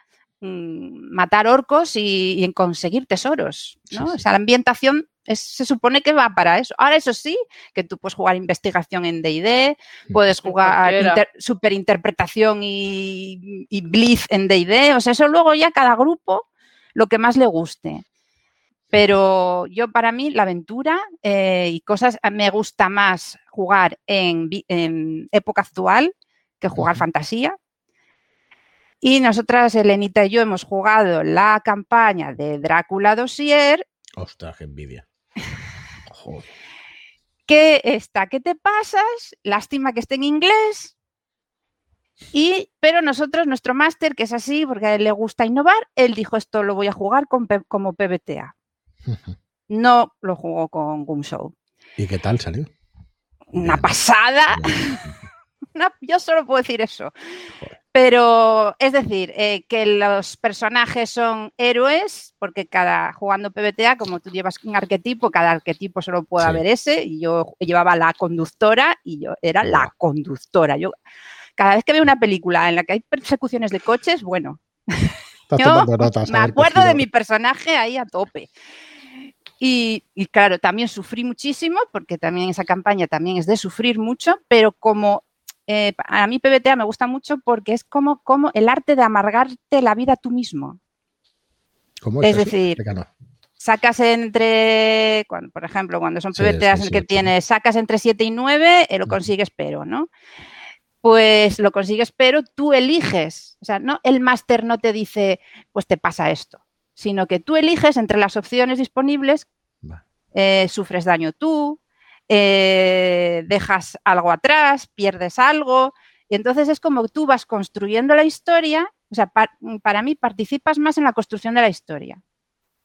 matar orcos y, en conseguir tesoros, ¿no? O sea, la ambientación se supone que va para eso. Ahora, eso sí, que tú puedes jugar investigación en DD, puedes jugar superinterpretación y, y blitz en DD, o sea, eso luego ya cada grupo lo que más le guste. Pero yo para mí la aventura eh, y cosas, me gusta más jugar en, época actual que jugar fantasía. Y nosotras, Elenita y yo, hemos jugado la campaña de Drácula Dossier. Ostras, qué envidia. ¿Qué está? ¿Qué te pasas? Lástima que esté en inglés. Y, pero nosotros, nuestro máster, que es así, porque a él le gusta innovar, él dijo esto lo voy a jugar como PBTA. No lo jugó con Show. ¿Y qué tal salió? Una pasada. Yo solo puedo decir eso. Pero es decir, eh, que los personajes son héroes, porque cada jugando PBTA, como tú llevas un arquetipo, cada arquetipo solo puede haber ese, y yo llevaba la conductora y yo era la conductora. Yo cada vez que veo una película en la que hay persecuciones de coches, bueno, yo me acuerdo de mi personaje ahí a tope. Y, claro, también sufrí muchísimo, porque también esa campaña también es de sufrir mucho, pero como eh, a mí PBTA me gusta mucho porque es como, como el arte de amargarte la vida tú mismo. ¿Cómo es, decir, sacas entre, cuando, por ejemplo, cuando son PBTAs en que tienes, sacas entre 7 y 9, eh, lo consigues pero, ¿no? Pues lo consigues pero tú eliges, o sea, no, el máster no te dice, pues te pasa esto sino que tú eliges entre las opciones disponibles, eh, sufres daño tú, eh, dejas algo atrás, pierdes algo, y entonces es como tú vas construyendo la historia, o sea, para mí participas más en la construcción de la historia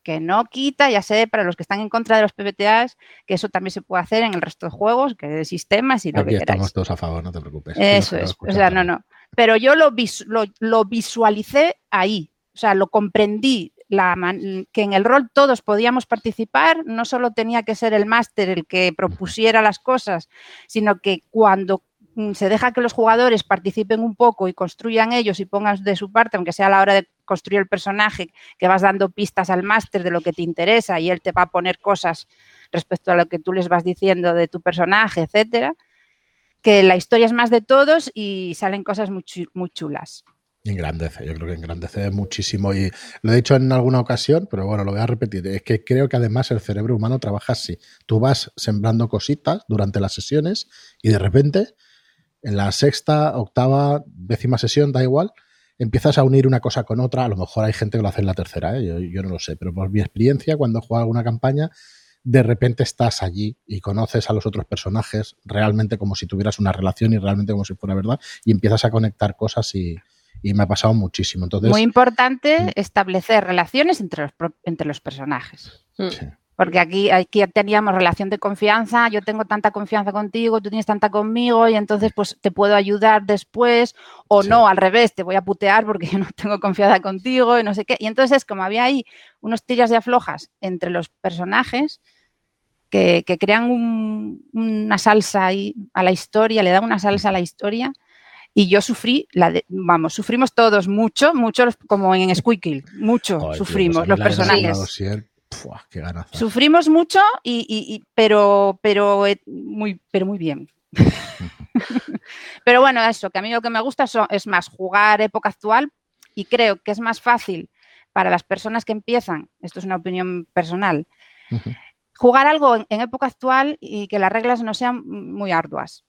que no quita, ya sé, para los que están en contra de los PBTAs, que eso también se puede hacer en el resto de juegos, que de sistemas y lo Aquí que estamos todos a favor, no te preocupes. Eso es, o sea, no, no. Pero yo lo, lo, visualicé ahí, o sea, lo comprendí que en el rol todos podíamos participar, no solo tenía que ser el máster el que propusiera las cosas, sino que cuando mm, se deja que los jugadores participen un poco y construyan ellos y pongan de su parte, aunque sea a la hora de construir el personaje, que vas dando pistas al máster de lo que te interesa y él te va a poner cosas respecto a lo que tú les vas diciendo de tu personaje, etcétera, que la historia es más de todos y salen cosas muy, muy chulas. Engrandece, yo creo que engrandece muchísimo y lo he dicho en alguna ocasión, pero bueno, lo voy a repetir. Es que creo que además el cerebro humano trabaja así. Tú vas sembrando cositas durante las sesiones y de repente, en la sexta, octava, décima sesión, da igual, empiezas a unir una cosa con otra. A lo mejor hay gente que lo hace en la tercera, ¿eh? yo, no lo sé, pero por mi experiencia, cuando juego alguna campaña, de repente estás allí y conoces a los otros personajes realmente como si tuvieras una relación y realmente como si fuera verdad y empiezas a conectar cosas y y me ha pasado muchísimo. Entonces, Muy importante establecer relaciones entre los, entre los personajes. Mm. Porque aquí, aquí teníamos relación de confianza, yo tengo tanta confianza contigo, tú tienes tanta conmigo y entonces pues te puedo ayudar después o no, al revés, te voy a putear porque yo no tengo confianza contigo y no sé qué. Y entonces como había ahí unos tiras de aflojas entre los personajes que, crean una salsa ahí a la historia, le dan una salsa a la historia, y yo sufrí, la vamos, sufrimos todos mucho, mucho como en Squeakill, mucho sufrimos los personajes. Sufrimos mucho, y, pero, pero, eh, muy, pero muy bien. pero bueno, eso, que a mí lo que me gusta es más jugar época actual y creo que es más fácil para las personas que empiezan, esto es una opinión personal, jugar algo en época actual y que las reglas no sean muy arduas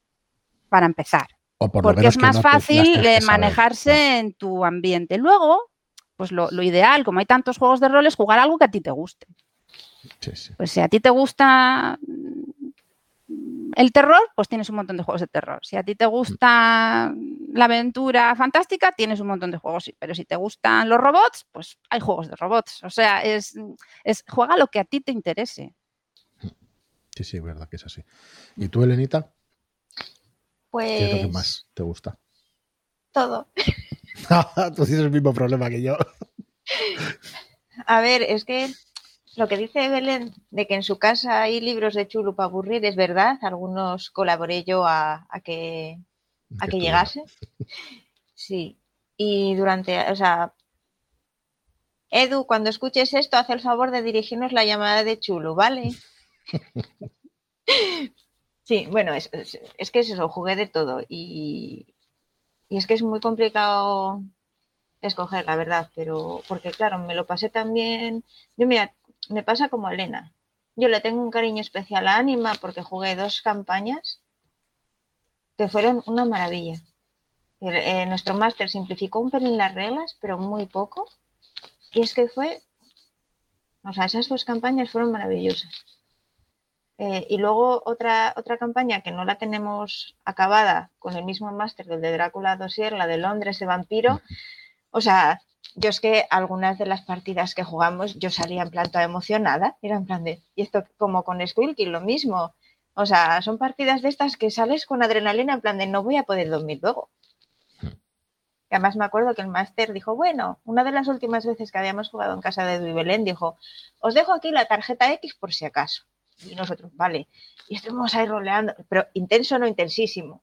para empezar porque es más fácil manejarse en tu ambiente. Luego, pues lo, ideal, como hay tantos juegos de rol, es jugar algo que a ti te guste. Pues si a ti te gusta el terror, pues tienes un montón de juegos de terror. Si a ti te gusta la aventura fantástica, tienes un montón de juegos. Pero si te gustan los robots, pues hay juegos de robots. O sea, es, es juega lo que a ti te interese. Sí, sí, es verdad que es así. ¿Y tú, Elenita? Pues... ¿Qué es lo que pues más te gusta? Todo. tú tienes el mismo problema que yo. A ver, es que lo que dice Belén de que en su casa hay libros de chulo para aburrir es verdad. Algunos colaboré yo a, que, a que llegase. Sí. Y durante, o sea, Edu, cuando escuches esto, haz el favor de dirigirnos la llamada de chulo, ¿vale? Sí, bueno, es, que es eso, jugué de todo y, y es que es muy complicado escoger, la verdad, pero porque claro, me lo pasé también. Yo mira, me pasa como Elena. Yo le tengo un cariño especial a Anima porque jugué dos campañas que fueron una maravilla. Eh, nuestro máster simplificó un pelín las reglas, pero muy poco. Y es que fue, o sea, esas dos campañas fueron maravillosas. Eh, y luego otra, otra campaña que no la tenemos acabada con el mismo máster del de Drácula Dossier, la de Londres de vampiro. O sea, yo es que algunas de las partidas que jugamos yo salía en plan toda emocionada, era en plan de, y esto como con Squilky, lo mismo. O sea, son partidas de estas que sales con adrenalina en plan de no voy a poder dormir luego. Y además me acuerdo que el máster dijo, bueno, una de las últimas veces que habíamos jugado en casa de Belén dijo, os dejo aquí la tarjeta X por si acaso. Y nosotros, vale. Y estuvimos ahí roleando, pero intenso no intensísimo.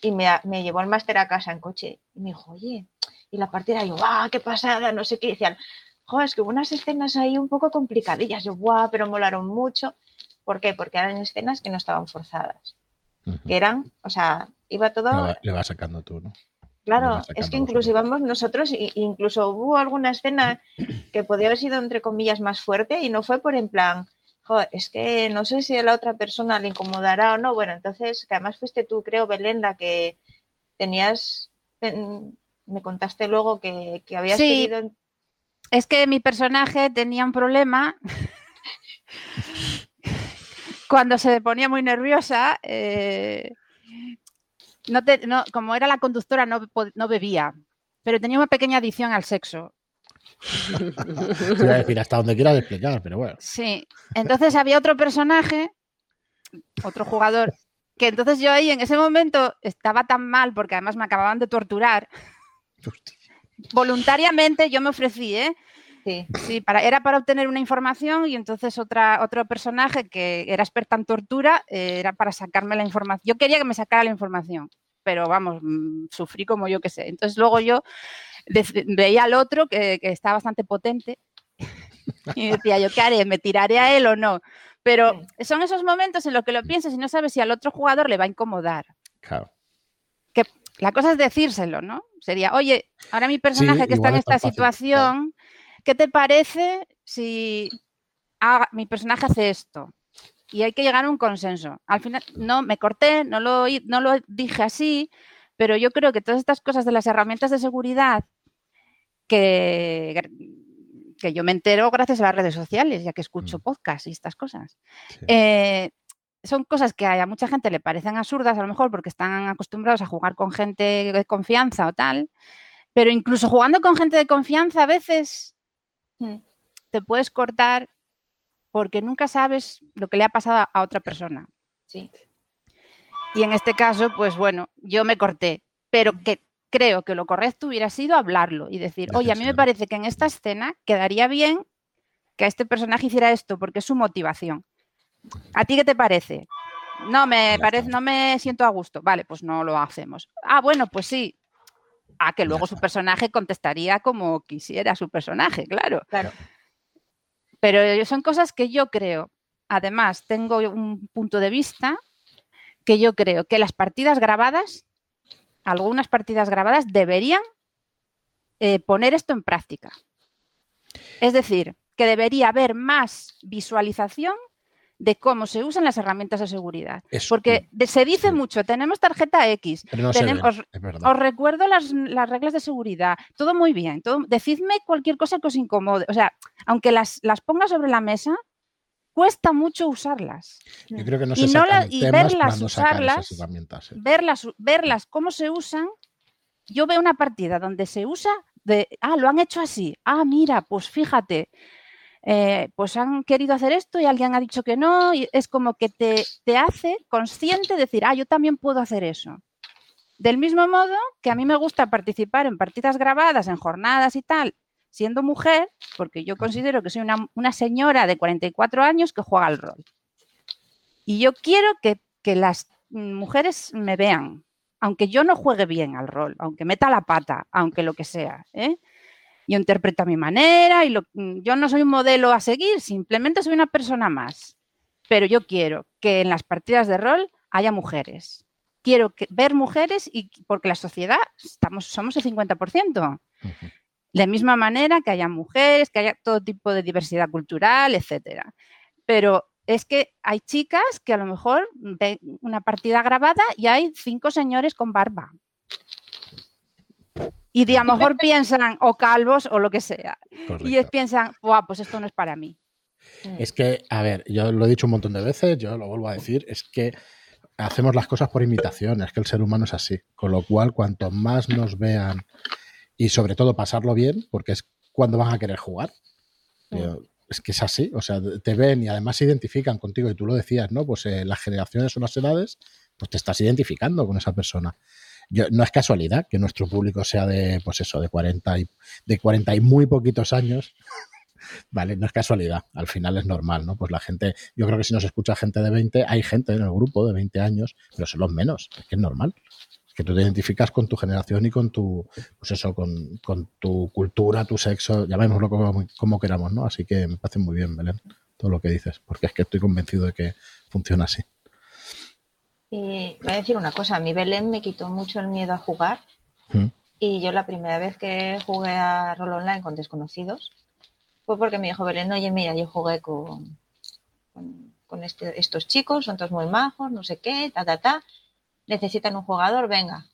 Y me, me llevó el máster a casa en coche y me dijo, oye, y la partida, yo, ¡guau, qué pasada! No sé qué. Y decían, joder, es que hubo unas escenas ahí un poco complicadillas. Yo, ¡guau, pero molaron mucho! ¿Por qué? Porque eran escenas que no estaban forzadas. Que eran, o sea, iba todo. Le vas sacando tú, ¿no? Claro, es que incluso íbamos nosotros, incluso hubo alguna escena que podía haber sido entre comillas más fuerte y no fue por en plan, joder, es que no sé si a la otra persona le incomodará o no. Bueno, entonces, que además fuiste tú, creo, Belén, la que tenías me contaste luego que, que habías sí, Es que mi personaje tenía un problema. Cuando se ponía muy nerviosa, eh, no como era la conductora, no, no bebía, pero tenía una pequeña adicción al sexo. Iba a decir hasta donde quieras explicar, pero bueno. Sí, entonces había otro personaje, otro jugador, que entonces yo ahí en ese momento estaba tan mal porque además me acababan de torturar Voluntariamente yo me ofrecí, ¿eh? Sí. para, era para obtener una información y entonces otra, otro personaje que era experta en tortura eh, era para sacarme la información. Yo quería que me sacara la información, pero vamos, mm, sufrí como yo que sé. Entonces luego yo veía al otro que, que está bastante potente y decía yo, ¿qué haré? ¿Me tiraré a él o no? Pero son esos momentos en los que lo piensas y no sabes si al otro jugador le va a incomodar. Claro. Que la cosa es decírselo, ¿no? Sería, oye, ahora mi personaje que está en esta situación, ¿qué te parece si mi personaje hace esto? Y hay que llegar a un consenso. Al final, no, me corté, no lo, no lo dije así, pero yo creo que todas estas cosas de las herramientas de seguridad que, que yo me entero gracias a las redes sociales, ya que escucho mm. podcasts y estas cosas. Eh, son cosas que a mucha gente le parecen absurdas, a lo mejor porque están acostumbrados a jugar con gente de confianza o tal, pero incluso jugando con gente de confianza a veces mm. te puedes cortar porque nunca sabes lo que le ha pasado a otra persona. Sí. Y en este caso, pues bueno, yo me corté, pero que creo que lo correcto hubiera sido hablarlo y decir, oye, a mí me parece que en esta escena quedaría bien que a este personaje hiciera esto porque es su motivación. ¿A ti qué te parece? No me parece, no me siento a gusto. Vale, pues no lo hacemos. Ah, bueno, pues sí. Ah, que luego su personaje contestaría como quisiera su personaje, claro. Claro. Pero son cosas que yo creo. Además, tengo un punto de vista que yo creo que las partidas grabadas, algunas partidas grabadas, deberían eh, poner esto en práctica. Es decir, que debería haber más visualización de cómo se usan las herramientas de seguridad. Porque se dice mucho, tenemos tarjeta X, os, recuerdo las, reglas de seguridad, todo muy bien, todo, decidme cualquier cosa que os incomode. O sea, aunque las, las ponga sobre la mesa, cuesta mucho usarlas. Yo creo que no se y, no y verlas usarlas, ¿eh? verlas, verlas cómo se usan. Yo veo una partida donde se usa de, ah, lo han hecho así, ah, mira, pues fíjate, eh, pues han querido hacer esto y alguien ha dicho que no, y es como que te, te hace consciente de decir, ah, yo también puedo hacer eso. Del mismo modo que a mí me gusta participar en partidas grabadas, en jornadas y tal, siendo mujer, porque yo considero que soy una, una señora de 44 años que juega al rol. Y yo quiero que, que, las mujeres me vean, aunque yo no juegue bien al rol, aunque meta la pata, aunque lo que sea. ¿eh? yo interpreto a mi manera y mm, yo no soy un modelo a seguir, simplemente soy una persona más. Pero yo quiero que en las partidas de rol haya mujeres. Quiero ver mujeres y porque la sociedad estamos, somos el 50%. De misma manera que haya mujeres, que haya todo tipo de diversidad cultural, etcétera. Pero es que hay chicas que a lo mejor ven una partida grabada y hay cinco señores con barba y de a lo mejor piensan o calvos o lo que sea. Y piensan, Buah, pues esto no es para mí. Mm. Es que, a ver, yo lo he dicho un montón de veces, yo lo vuelvo a decir, es que hacemos las cosas por imitación, es que el ser humano es así. Con lo cual, cuanto más nos vean y sobre todo pasarlo bien, porque es cuando van a querer jugar. Mm. es que es así, o sea, te ven y además se identifican contigo, y tú lo decías, ¿no? Pues eh, las generaciones o las edades, pues te estás identificando con esa persona no es casualidad que nuestro público sea de, pues eso, de 40 y, de 40 y muy poquitos años. Vale, no es casualidad, al final es normal, ¿no? Pues la gente, yo creo que si nos escucha gente de 20, hay gente en el grupo de 20 años, pero son los menos, es que es normal. Que tú te identificas con tu generación y con tu, pues eso, con, tu cultura, tu sexo, llamémoslo como, como queramos, ¿no? Así que me parece muy bien, Belén, todo lo que dices, porque es que estoy convencido de que funciona así. Y voy a decir una cosa, a mí Belén me quitó mucho el miedo a jugar. Mm. Y yo la primera vez que jugué a rol online con desconocidos fue porque me dijo Belén, oye, mira, yo jugué con, con, este, estos chicos, son todos muy majos, no sé qué, ta, ta, ta. Necesitan un jugador, venga.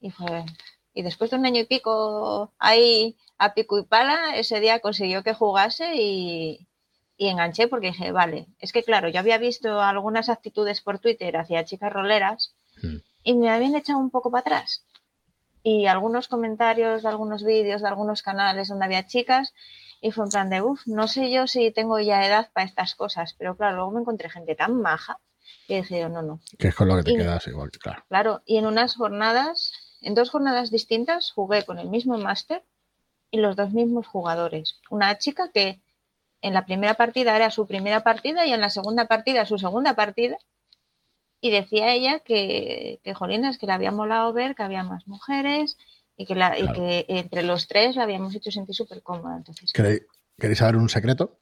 Y fue, y después de un año y pico ahí a pico y pala, ese día consiguió que jugase y, y enganché porque dije, vale, es que claro, yo había visto algunas actitudes por Twitter hacia chicas roleras hmm. y me habían echado un poco para atrás. Y algunos comentarios de algunos vídeos de algunos canales donde había chicas y fue en plan de, uff, no sé yo si tengo ya edad para estas cosas, pero claro, luego me encontré gente tan maja que dije, no, no. Que es con lo que te quedas igual, claro. Claro, y en unas jornadas, en dos jornadas distintas, jugué con el mismo máster y los dos mismos jugadores. Una chica que en la primera partida era su primera partida y en la segunda partida su segunda partida. Y decía ella que, que Jolines, que le había molado ver que había más mujeres y que, la, y que entre los tres la habíamos hecho sentir súper cómoda. Entonces, ¿Queréis, saber un secreto?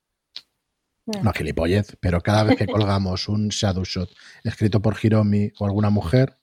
No. no, gilipollez, pero cada vez que colgamos un Shadow Shot escrito por Hiromi o alguna mujer,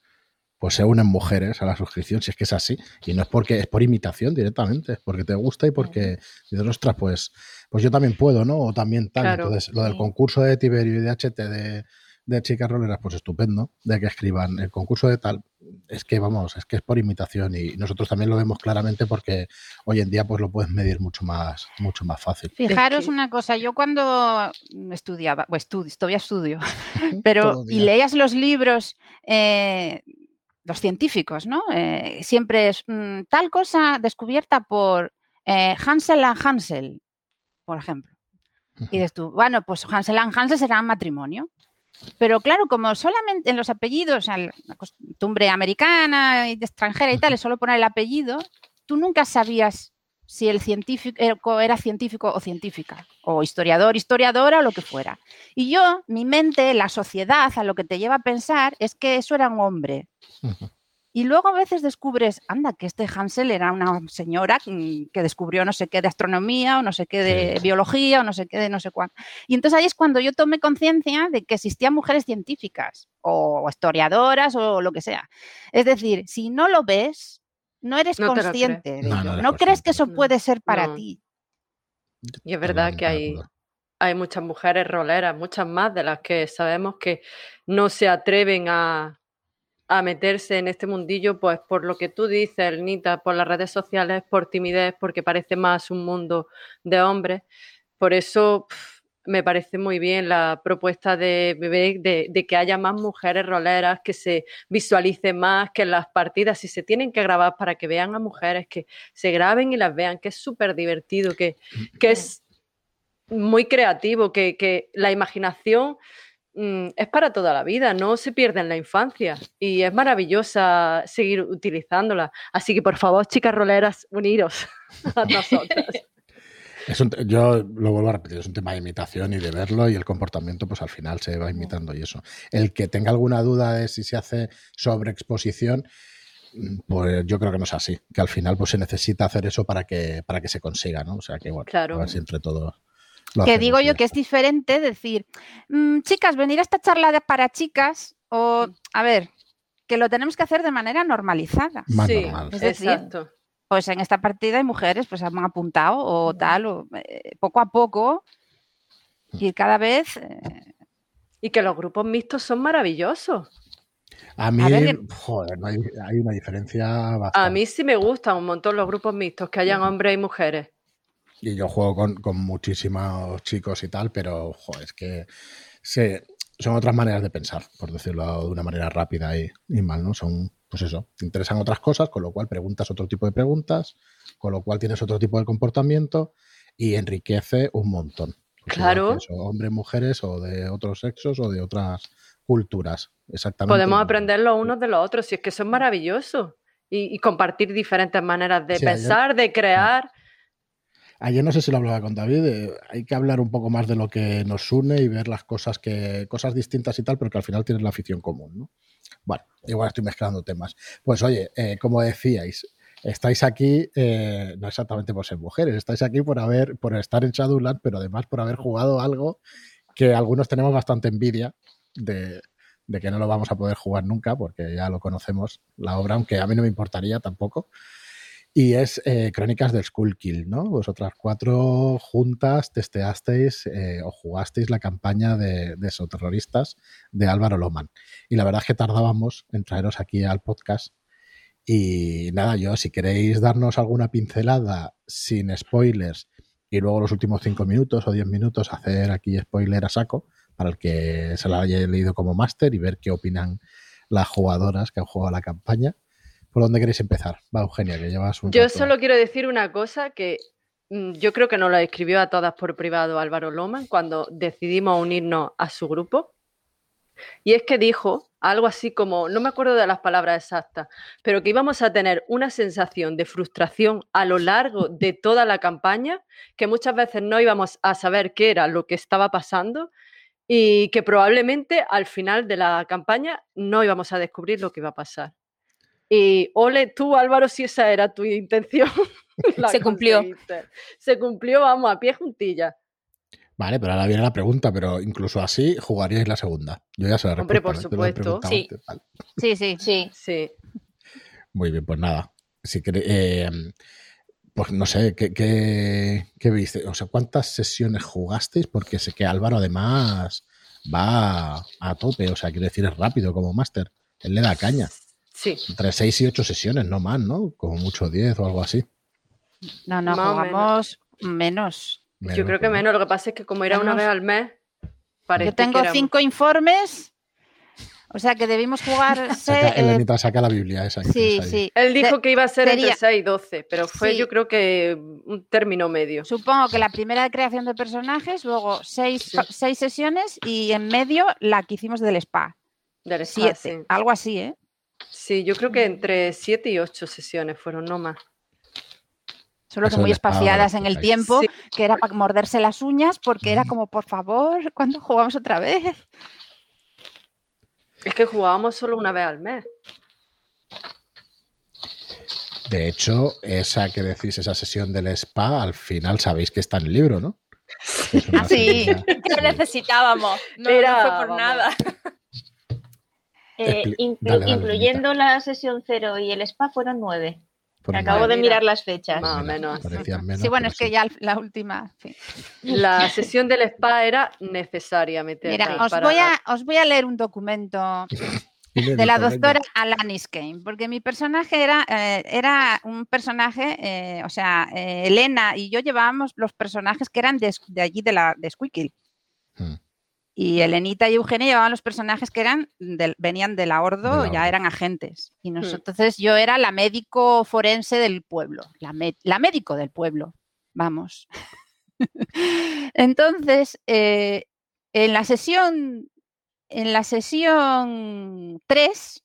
pues se unen mujeres a la suscripción, si es que es así. Y no es porque es por imitación directamente, es porque te gusta y porque dices, ostras, pues, pues yo también puedo, ¿no? O también tal. Entonces, lo del concurso de Tiberio y de HT de, de chicas roleras, pues estupendo, de que escriban el concurso de tal, es que vamos, es que es por imitación y nosotros también lo vemos claramente porque hoy en día pues lo puedes medir mucho más, mucho más fácil. Fijaros una cosa, yo cuando estudiaba, o estudio, todavía estudio, pero y leías los libros eh, los científicos, ¿no? Eh, siempre es mm, tal cosa descubierta por eh, Hansel and Hansel, por ejemplo. Y dices tú, bueno, pues Hansel and Hansel será matrimonio. Pero claro, como solamente en los apellidos, la costumbre americana y extranjera y tal, es solo poner el apellido, tú nunca sabías si el científico era científico o científica, o historiador, historiadora o lo que fuera. Y yo, mi mente, la sociedad, a lo que te lleva a pensar es que eso era un hombre. Y luego a veces descubres, anda, que este Hansel era una señora que descubrió no sé qué de astronomía o no sé qué de biología o no sé qué de no sé cuánto. Y entonces ahí es cuando yo tomé conciencia de que existían mujeres científicas o historiadoras o lo que sea. Es decir, si no lo ves, no eres consciente de no, ello. No, crees que eso puede ser para ti. Y es verdad que hay, hay muchas mujeres roleras, muchas más de las que sabemos que no se atreven a, a meterse en este mundillo, pues por lo que tú dices, Nita, por las redes sociales, por timidez, porque parece más un mundo de hombres. Por eso me parece muy bien la propuesta de Bebé de, que haya más mujeres roleras, que se visualice más, que las partidas, si se tienen que grabar para que vean a mujeres, que se graben y las vean, que es súper divertido, que, que, es muy creativo, que, que la imaginación mm, es para toda la vida, no se pierde en la infancia y es maravillosa seguir utilizándola. Así que por favor, chicas roleras, uniros a nosotras. yo lo vuelvo a repetir, es un tema de imitación y de verlo y el comportamiento pues al final se va imitando y eso. El que tenga alguna duda de si se hace sobreexposición, mm, pues yo creo que no es así, que al final pues se necesita hacer eso para que, para que se consiga, ¿no? O sea que bueno, claro. a ver si entre todos... que digo yo que es diferente decir, mm, chicas, venir a esta charla para chicas o, a ver, que lo tenemos que hacer de manera normalizada. Más sí, normal. Es decir, exacto. pues en esta partida hay mujeres, pues han apuntado o tal, o, eh, poco a poco, y cada vez... eh, Y que los grupos mixtos son maravillosos. A mí, A ver, joder, no hay, hay una diferencia bastante. A mí sí me gustan un montón los grupos mixtos, que hayan hombres y mujeres. Y yo juego con, con muchísimos chicos y tal, pero joder, es que se, son otras maneras de pensar, por decirlo de una manera rápida y, y mal, ¿no? Son, pues eso, te interesan otras cosas, con lo cual preguntas otro tipo de preguntas, con lo cual tienes otro tipo de comportamiento y enriquece un montón. Claro. hombres, mujeres o de otros sexos o de otras culturas. Exactamente. Podemos aprender los unos de los otros, si es que son maravillosos. Y, y compartir diferentes maneras de Sí, pensar, de crear. Ayer no sé si lo hablaba con David, eh, hay que hablar un poco más de lo que nos une y ver las cosas que cosas distintas y tal, pero que al final tienes la afición común, ¿no? Bueno, igual estoy mezclando temas. Pues oye, eh, como decíais, estáis aquí eh, no exactamente por ser mujeres, estáis aquí por haber por estar en Shadowland, pero además por haber jugado algo que algunos tenemos bastante envidia de, de que no lo vamos a poder jugar nunca, porque ya lo conocemos, la obra, aunque a mí no me importaría tampoco. Y es eh, Crónicas del Skullkill, ¿no? Vosotras cuatro juntas testeasteis eh, o jugasteis la campaña de, de Soterroristas de Álvaro Loman. Y la verdad es que tardábamos en traeros aquí al podcast. Y nada, yo, si queréis darnos alguna pincelada sin spoilers y luego los últimos cinco minutos o diez minutos hacer aquí spoiler a saco para el que se la haya leído como máster y ver qué opinan las jugadoras que han jugado la campaña. ¿Por dónde queréis empezar? Va, Eugenia, que llevas un Yo rato. solo quiero decir una cosa que mm, yo creo que nos lo escribió a todas por privado Álvaro Loman cuando decidimos unirnos a su grupo. Y es que dijo algo así como, no me acuerdo de las palabras exactas, pero que íbamos a tener una sensación de frustración a lo largo de toda la campaña, que muchas veces no íbamos a saber qué era lo que estaba pasando y que probablemente al final de la campaña no íbamos a descubrir lo que iba a pasar. Y ole tú, Álvaro, si esa era tu intención. la Se cumplió. Se cumplió, vamos, a pie juntilla. Vale, pero ahora viene la pregunta, pero incluso así jugaríais la segunda. Yo ya sé la Hombre, respuesta. por supuesto. Sí. vale. Sí, sí. Sí, Sí. Muy bien, pues nada. Si eh, pues no sé, ¿qué, qué, qué viste? O sea, ¿cuántas sesiones jugasteis? Porque sé que Álvaro además va a tope, o sea, quiere decir es rápido como máster. Él le da caña. Sí. Entre 6 y 8 sesiones, no más, ¿no? Como mucho 10 o algo así. No, no, Más jugamos menos. Yo creo que menos. Lo que pasa es que como era una vez al mes, parece Yo tengo que cinco informes, o sea que debimos jugar. Saca, se- eh, Elenita, saca la Biblia esa. que sí, sí. Él dijo que iba a ser sería- entre 6 y 12, pero fue Sí. yo creo que un término medio. Supongo que la primera de creación de personajes, luego seis, Sí. seis sesiones y en medio la que hicimos del spa. Del spa, Siete, sí. algo así, ¿eh? Sí, yo creo que entre 7 y 8 sesiones fueron, no más. Solo que muy espaciadas en el tiempo, Sí. que era para morderse las uñas, porque era como, por favor, ¿cuándo jugamos otra vez? Es que jugábamos solo una vez al mes. De hecho, esa que decís, esa sesión del spa, al final sabéis que está en el libro, ¿no? Ah, sí. Lo necesitábamos. No, no Era, fue por vamos. nada. Eh, Expli- inclu- dale, dale, incluyendo la sesión cero y el spa fueron nueve. Acabo de mirar las fechas. Más o menos. sí, bueno, es que ya la última. La sesión del spa era necesaria meter. Mira, os, voy a, os voy a leer un documento de la doctora Alanis Kane, porque mi personaje era, eh, era un personaje, eh, o sea, eh, Elena y yo llevábamos los personajes que eran de, allí, de, la, de Squeaky. Hmm. Y Elenita y Eugenia llevaban los personajes que eran venían de la Ordo, ya eran agentes. Y hmm. entonces yo era la médico forense del pueblo, la, médico del pueblo, vamos. entonces, en la sesión en la sesión 3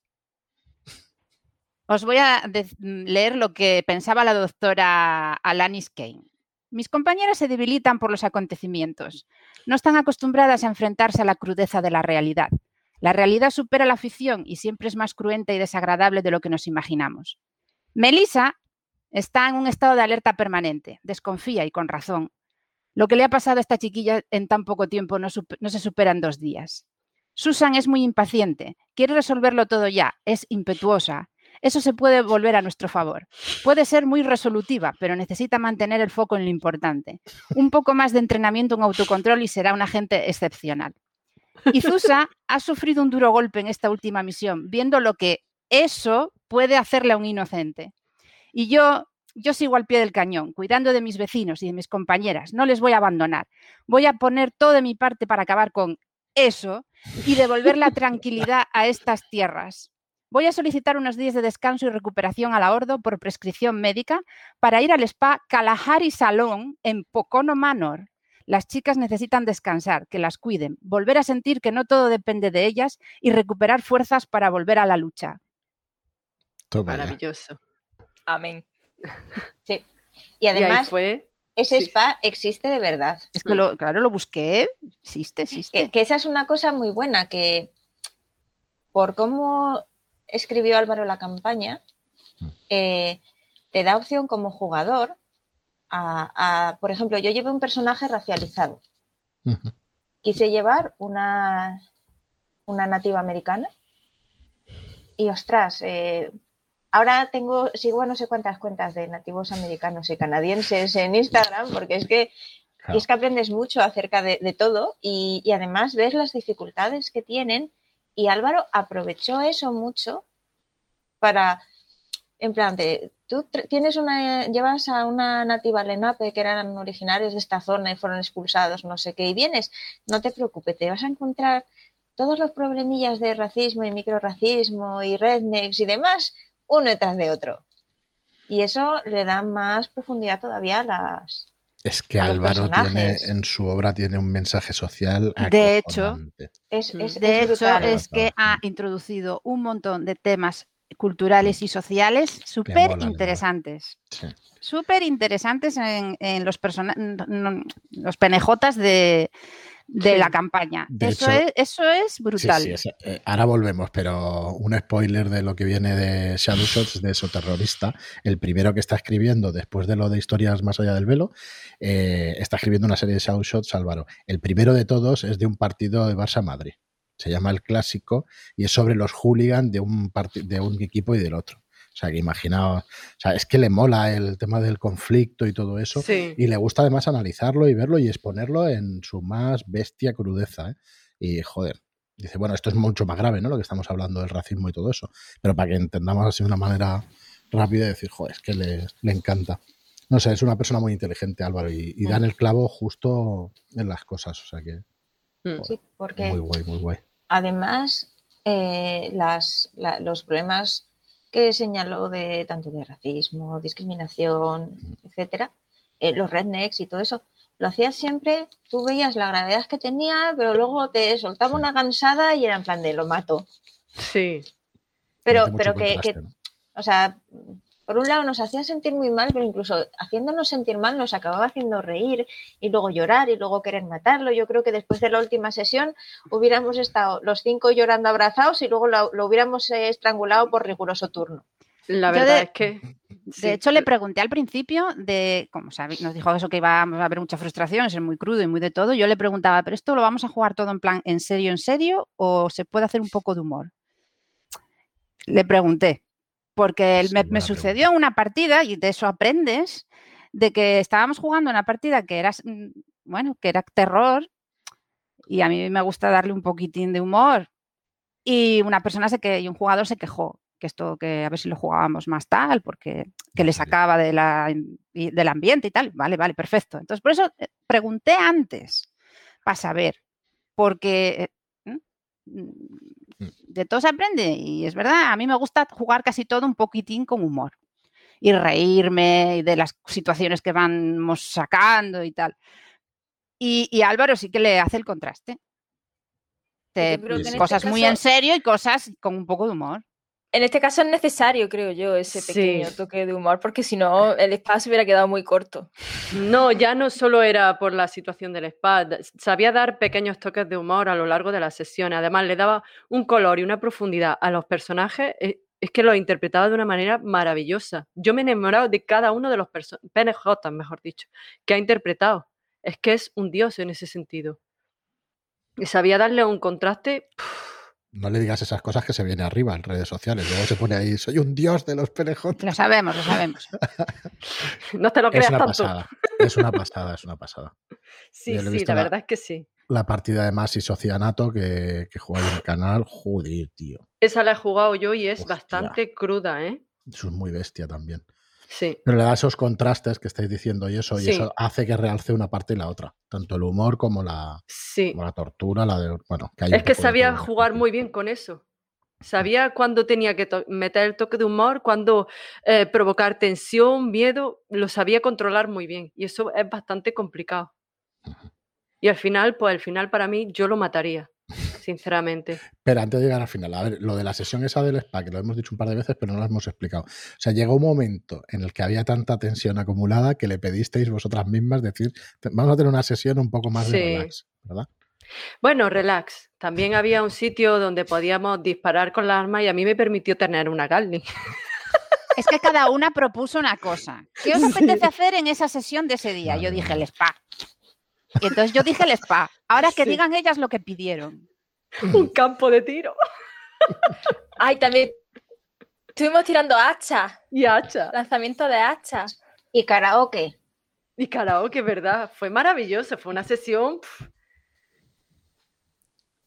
os voy a leer lo que pensaba la doctora Alanis Kane. Mis compañeras se debilitan por los acontecimientos. No están acostumbradas a enfrentarse a la crudeza de la realidad. La realidad supera la ficción y siempre es más cruenta y desagradable de lo que nos imaginamos. Melissa está en un estado de alerta permanente, desconfía y con razón. Lo que le ha pasado a esta chiquilla en tan poco tiempo no, no se supera en dos días. Susan es muy impaciente, quiere resolverlo todo ya, es impetuosa. Eso se puede volver a nuestro favor. Puede ser muy resolutiva, pero necesita mantener el foco en lo importante. Un poco más de entrenamiento en autocontrol y será un agente excepcional. Y Susa ha sufrido un duro golpe en esta última misión, viendo lo que eso puede hacerle a un inocente. Y yo, yo sigo al pie del cañón, cuidando de mis vecinos y de mis compañeras. No les voy a abandonar. Voy a poner todo de mi parte para acabar con eso y devolver la tranquilidad a estas tierras. Voy a solicitar unos días de descanso y recuperación a la Ordo por prescripción médica para ir al spa Kalahari Salón en Pocono Manor. Las chicas necesitan descansar, que las cuiden, volver a sentir que no todo depende de ellas y recuperar fuerzas para volver a la lucha. Maravilloso. Amén. Sí. Y además, fue ese spa existe de verdad. Es que lo, claro, lo busqué, existe, existe. Que, esa es una cosa muy buena, que por cómo escribió Álvaro la campaña, mm. eh, te da opción como jugador a, por ejemplo, yo llevé un personaje racializado. Quise llevar una, una nativa americana y ostras, eh, ahora tengo, sigo no sé cuántas cuentas de nativos americanos y canadienses en Instagram, porque es que, es que aprendes mucho acerca de, todo y, además ves las dificultades que tienen. Y Álvaro aprovechó eso mucho para, en plan, de, tú tienes una, llevas a una nativa Lenape que eran originarios de esta zona y fueron expulsados, no sé qué, y vienes, no te preocupes, te vas a encontrar todos los problemillas de racismo y microracismo y rednecks y demás uno detrás de otro. Y eso le da más profundidad todavía a las. Es que Álvaro tiene en su obra tiene un mensaje social. De hecho, es, de hecho es que ha introducido un montón de temas culturales y sociales súper interesantes. Súper interesantes en, los, los penejotas de, de la campaña. eso, es, eso es brutal. Eh, ahora volvemos, pero un spoiler de lo que viene de Shadow Shots, de eso terrorista. El primero que está escribiendo, después de lo de historias más allá del velo, eh, está escribiendo una serie de Shadow Shots, Álvaro. El primero de todos es de un partido de Barça-Madrid. Se llama El Clásico y es sobre los hooligans de un, de un equipo y del otro. O sea, que imaginaos, o sea, es que le mola el tema del conflicto y todo eso. Y le gusta además analizarlo y verlo y exponerlo en su más bestia crudeza. ¿eh? Y joder, dice, bueno, esto es mucho más grave, ¿no? Lo que estamos hablando del racismo y todo eso. Pero para que entendamos así de una manera rápida, decir, joder, es que le, encanta. No sé, es una persona muy inteligente, Álvaro, y, y dan el clavo justo en las cosas. O sea que. Mm. sí, porque. Muy guay, muy guay. Además, eh, las, los problemas que señaló de tanto de racismo, discriminación, etcétera, eh, los rednecks y todo eso, lo hacías siempre, tú veías la gravedad que tenía, pero luego te soltaba una cansada y era en plan de lo mato. Sí. Pero, pero que, o sea, por un lado nos hacía sentir muy mal, pero incluso haciéndonos sentir mal nos acababa haciendo reír y luego llorar y luego querer matarlo. Yo creo que después de la última sesión hubiéramos estado los cinco llorando abrazados y luego lo, hubiéramos estrangulado por riguroso turno. La verdad es que. De hecho, le pregunté al principio de, como nos dijo eso que iba a haber mucha frustración, es muy crudo y muy de todo. Yo le preguntaba, ¿pero esto lo vamos a jugar todo en plan en serio, en serio? ¿O se puede hacer un poco de humor? Le pregunté, Porque me, sucedió una partida, y de eso aprendes, de que estábamos jugando una partida que era, mm, bueno, que era terror, y a mí me gusta darle un poquitín de humor. Y una persona se que, y un jugador se quejó, que esto, que a ver si lo jugábamos más tal, porque que le Sí. sacaba de la, del ambiente y tal. Vale, vale, perfecto. Entonces, por eso eh, pregunté antes, para saber, porque eh. De todo se aprende. Y es verdad, a mí me gusta jugar casi todo un poquitín con humor. Y reírme de las situaciones que vamos sacando y tal. Y, y Álvaro sí que le hace el contraste. Te- este cosas muy caso- en serio y cosas con un poco de humor. En este caso es necesario, creo yo, ese Sí. pequeño toque de humor, porque si no, el espacio hubiera quedado muy corto. No, ya no solo era por la situación del spa, sabía dar pequeños toques de humor a lo largo de las sesiones. Además, le daba un color y una profundidad a los personajes. eh, Es que los interpretaba de una manera maravillosa. Yo me he enamorado de cada uno de los personajes, PNJ, mejor dicho, que ha interpretado. Es que es un dios en ese sentido. Y sabía darle un contraste. No le digas esas cosas que se viene arriba en redes sociales. Luego se pone ahí, soy un dios de los PNJ. Lo sabemos, lo sabemos. No te lo Es creas una tanto. pasada. Es una pasada, es una pasada. Sí, sí, la la- verdad es que sí. La partida de Masi Socianato que, que juega en el canal, joder, tío. Esa la he jugado yo y es Hostia. bastante cruda, ¿eh? Eso es muy bestia también. Sí. Pero le da esos contrastes que estáis diciendo y eso, y eso hace que realce una parte y la otra. Tanto el humor como la, Sí. como la tortura, la de. Bueno, que hay un Es que sabía jugar muy bien con eso. Sabía cuándo tenía que meter el toque de humor, cuándo eh, provocar tensión, miedo, lo sabía controlar muy bien. Y eso es bastante complicado. Y al final, pues al final para mí yo lo mataría, sinceramente. Pero antes de llegar al final, a ver, lo de la sesión esa del spa, que lo hemos dicho un par de veces, pero no lo hemos explicado. O sea, llegó un momento en el que había tanta tensión acumulada que le pedisteis vosotras mismas decir, "Te- vamos a tener una sesión un poco más de Sí. relax, ¿verdad? Bueno, relax. También había un sitio donde podíamos disparar con la arma y a mí me permitió tener una Gatling. Es que cada una propuso una cosa. ¿Qué os apetece hacer en esa sesión de ese día? Yo dije el spa. Y entonces yo dije el spa. Ahora que Sí. digan ellas lo que pidieron. Un campo de tiro Ay, también estuvimos tirando hachas, y hacha. lanzamiento de hachas. Y karaoke. Y karaoke, ¿verdad? Fue maravilloso. Fue una sesión.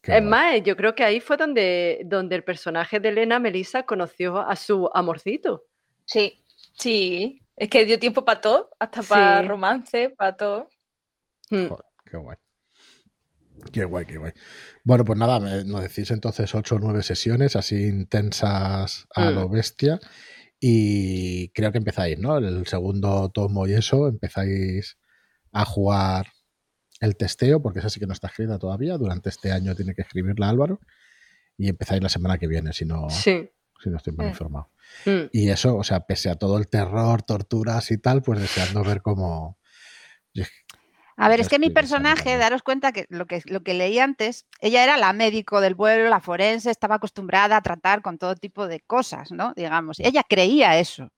Qué Es más, yo creo que ahí fue donde, donde el personaje de Elena Melissa conoció a su amorcito. Sí. Sí, es que dio tiempo para todo, hasta para Sí. romance, para todo. Mm. Joder, qué guay. Qué guay, qué guay. Bueno, pues nada, nos decís entonces ocho o nueve sesiones así intensas a Mm. lo bestia. Y creo que empezáis, ¿no? El segundo tomo y eso, empezáis a jugar el testeo, porque esa sí que no está escrita todavía. Durante este año tiene que escribirla Álvaro. Y empezáis la semana que viene, si no, Sí. si no estoy mal Mm. informado. Mm. Y eso, o sea, pese a todo el terror, torturas y tal, pues deseando ver cómo. A ver, es que mi personaje, daros cuenta que lo, que lo que leí antes, ella era la médico del pueblo, la forense, estaba acostumbrada a tratar con todo tipo de cosas, ¿no? Digamos. Ella creía eso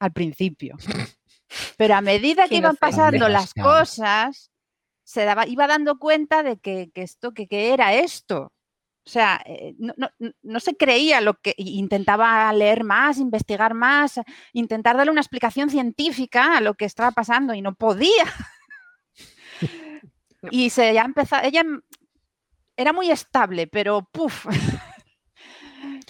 al principio. Pero a medida que iban pasando las cosas, se daba, iba dando cuenta de que, que esto, que, que era esto. O sea, eh, no, no- no- se creía lo que intentaba leer más, investigar más, intentar darle una explicación científica a lo que estaba pasando y no podía. Y se ya empezó, ella era muy estable, pero puf.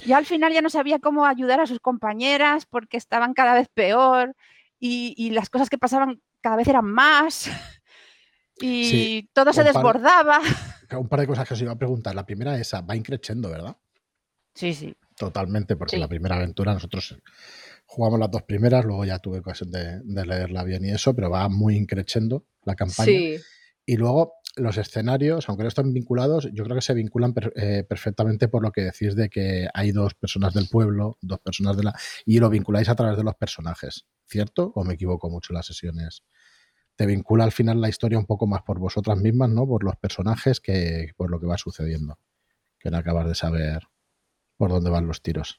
Ya al final ya no sabía cómo ayudar a sus compañeras porque estaban cada vez peor y, y las cosas que pasaban cada vez eran más y Sí, todo se desbordaba. Un par de cosas que os iba a preguntar. La primera esa, va increciendo, ¿verdad? Sí, sí. Totalmente, porque Sí. la primera aventura nosotros jugamos las dos primeras, luego ya tuve ocasión de, de leerla bien y eso, pero va muy increciendo la campaña. Sí, Y luego los escenarios, aunque no están vinculados, yo creo que se vinculan eh, perfectamente por lo que decís de que hay dos personas del pueblo, dos personas de la... y lo vinculáis a través de los personajes, ¿cierto? ¿O me equivoco mucho las sesiones? Te vincula al final la historia un poco más por vosotras mismas, ¿no? Por los personajes que por lo que va sucediendo. Que no acabas de saber por dónde van los tiros.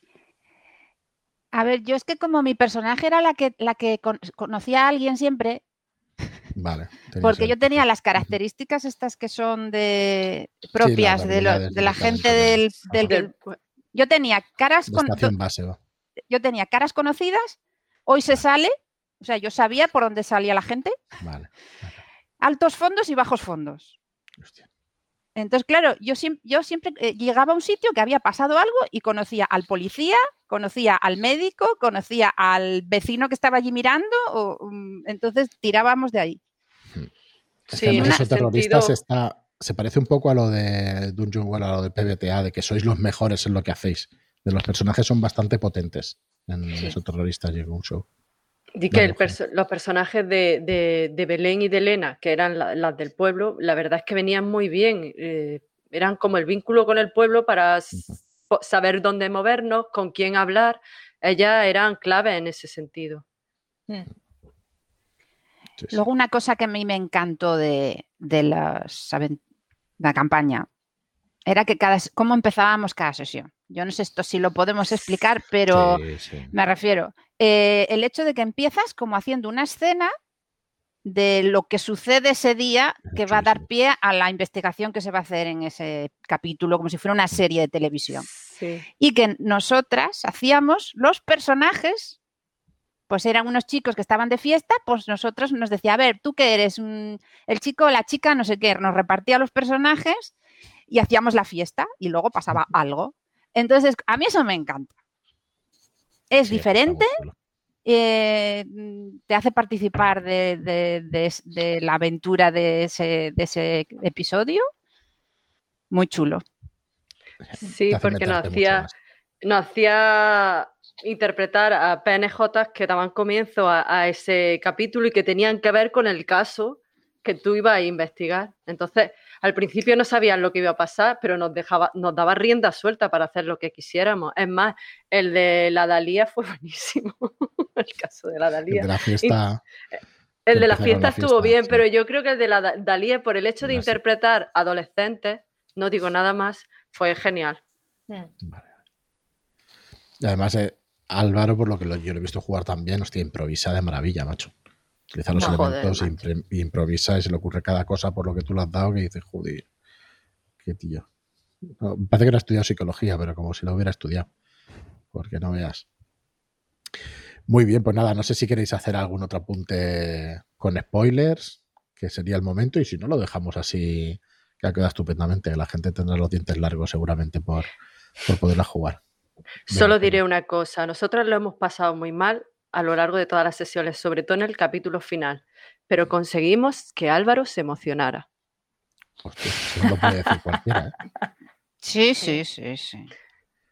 A ver, yo es que como mi personaje era la que, la que con- conocía a alguien siempre, Vale. porque yo tenía las características estas que son de propias de, lo- habilidades de la gente del, personaje. del- del- Yo tenía caras con... base, yo tenía caras conocidas, hoy se sale, o sea, yo sabía por dónde salía la gente. Vale. Altos fondos y bajos fondos. Hostia. Entonces, claro, yo, siempre, yo siempre eh, llegaba a un sitio que había pasado algo y conocía al policía, conocía al médico, conocía al vecino que estaba allí mirando, o, mm, entonces tirábamos de ahí. Es Sí, que en además ese eso terroristas sentido- está, se parece un poco a lo de Dungeon World, a lo de PBTA, de que sois los mejores en lo que hacéis. De los personajes son bastante potentes en Sí. esos terroristas y en un show. Di que el perso- los personajes de, de- de Belén y de Elena, que eran la- las del pueblo, la verdad es que venían muy bien. eh, eran como el vínculo con el pueblo para saber dónde movernos, con quién hablar. Ellas eran clave en ese sentido. Sí, sí. Luego una cosa que a mí me encantó de, de las la campaña era que cada, cómo empezábamos cada sesión. Yo no sé esto si lo podemos explicar, pero Sí, sí. me refiero, eh, el hecho de que empiezas como haciendo una escena de lo que sucede ese día que va a dar pie a la investigación que se va a hacer en ese capítulo, como si fuera una serie de televisión. Sí. Y que nosotras hacíamos los personajes, pues eran unos chicos que estaban de fiesta, pues nosotros nos decía, a ver, ¿tú qué eres? Mm, El chico, la chica, no sé qué, nos repartía los personajes y hacíamos la fiesta y luego pasaba algo. Entonces, a mí eso me encanta. Es Sí, diferente, eh, te hace participar de, de- de es- de la aventura de ese, de ese episodio. Muy chulo. Sí, porque hacía, nos hacía interpretar a PNJ que daban comienzo a, a ese capítulo y que tenían que ver con el caso que tú ibas a investigar. Entonces, al principio no sabían lo que iba a pasar, pero nos dejaba, nos daba rienda suelta para hacer lo que quisiéramos. Es más, el de la Dalía fue buenísimo. el caso de la El Dalía. de la fiesta. El de la fiesta la estuvo fiesta, bien, sí. pero yo creo que el de la Da- Dalí, por el hecho de interpretar adolescentes, no digo nada más, fue genial. Vale. Y además, eh, Álvaro, por lo que lo- yo lo he visto jugar también, hostia, improvisa de maravilla, macho. Utiliza los No, joder, elementos, e improvisa y se le ocurre cada cosa por lo que tú le has dado que dices, joder, qué tío. No, me parece que no ha estudiado psicología, pero como si lo hubiera estudiado. Porque no veas. Muy bien, pues nada, no sé si queréis hacer algún otro apunte con spoilers, que sería el momento, y si no, lo dejamos así, que ha quedado estupendamente. La gente tendrá los dientes largos seguramente por, por poderla jugar. Solo diré una cosa, nosotros lo hemos pasado muy mal a lo largo de todas las sesiones, sobre todo en el capítulo final, pero conseguimos que Álvaro se emocionara. Hostia, eso no lo puede decir cualquiera, ¿eh? Sí, sí, sí, sí.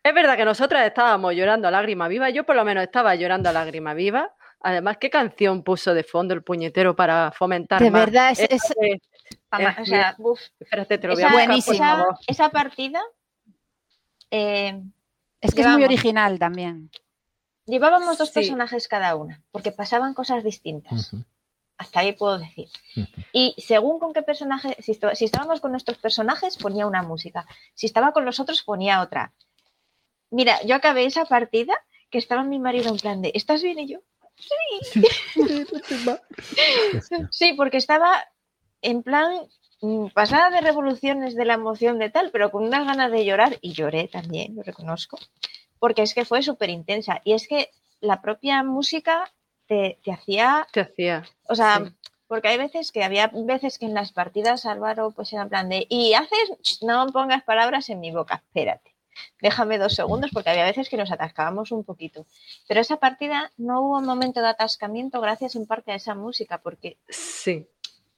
Es verdad que nosotras estábamos llorando a lágrima viva, yo por lo menos estaba llorando a lágrima viva. Además, ¿qué canción puso de fondo el puñetero para fomentar De más? verdad, es, Esa es- o sea, uf, Espérate, te lo voy a buscar, esa- partida eh, es que es muy original también. Llevábamos dos Sí. personajes cada una, porque pasaban cosas distintas. Hasta ahí puedo decir. Y según con qué personaje, si, si estábamos con nuestros personajes, ponía una música. Si estaba con los otros, ponía otra. Mira, yo acabé esa partida que estaba mi marido en plan de, ¿estás bien? Y yo, Hostia. sí, porque estaba en plan mm, pasada de revoluciones de la emoción de tal, pero con unas ganas de llorar, y lloré también, lo reconozco, porque es que fue súper intensa. Y es que la propia música te, te hacía Te hacía. O sea, Sí. porque hay veces que había veces que en las partidas Álvaro pues era en plan de y haces, no pongas palabras en mi boca, espérate. Déjame dos segundos porque había veces que nos atascábamos un poquito. Pero esa partida no hubo un momento de atascamiento gracias en parte a esa música porque Sí.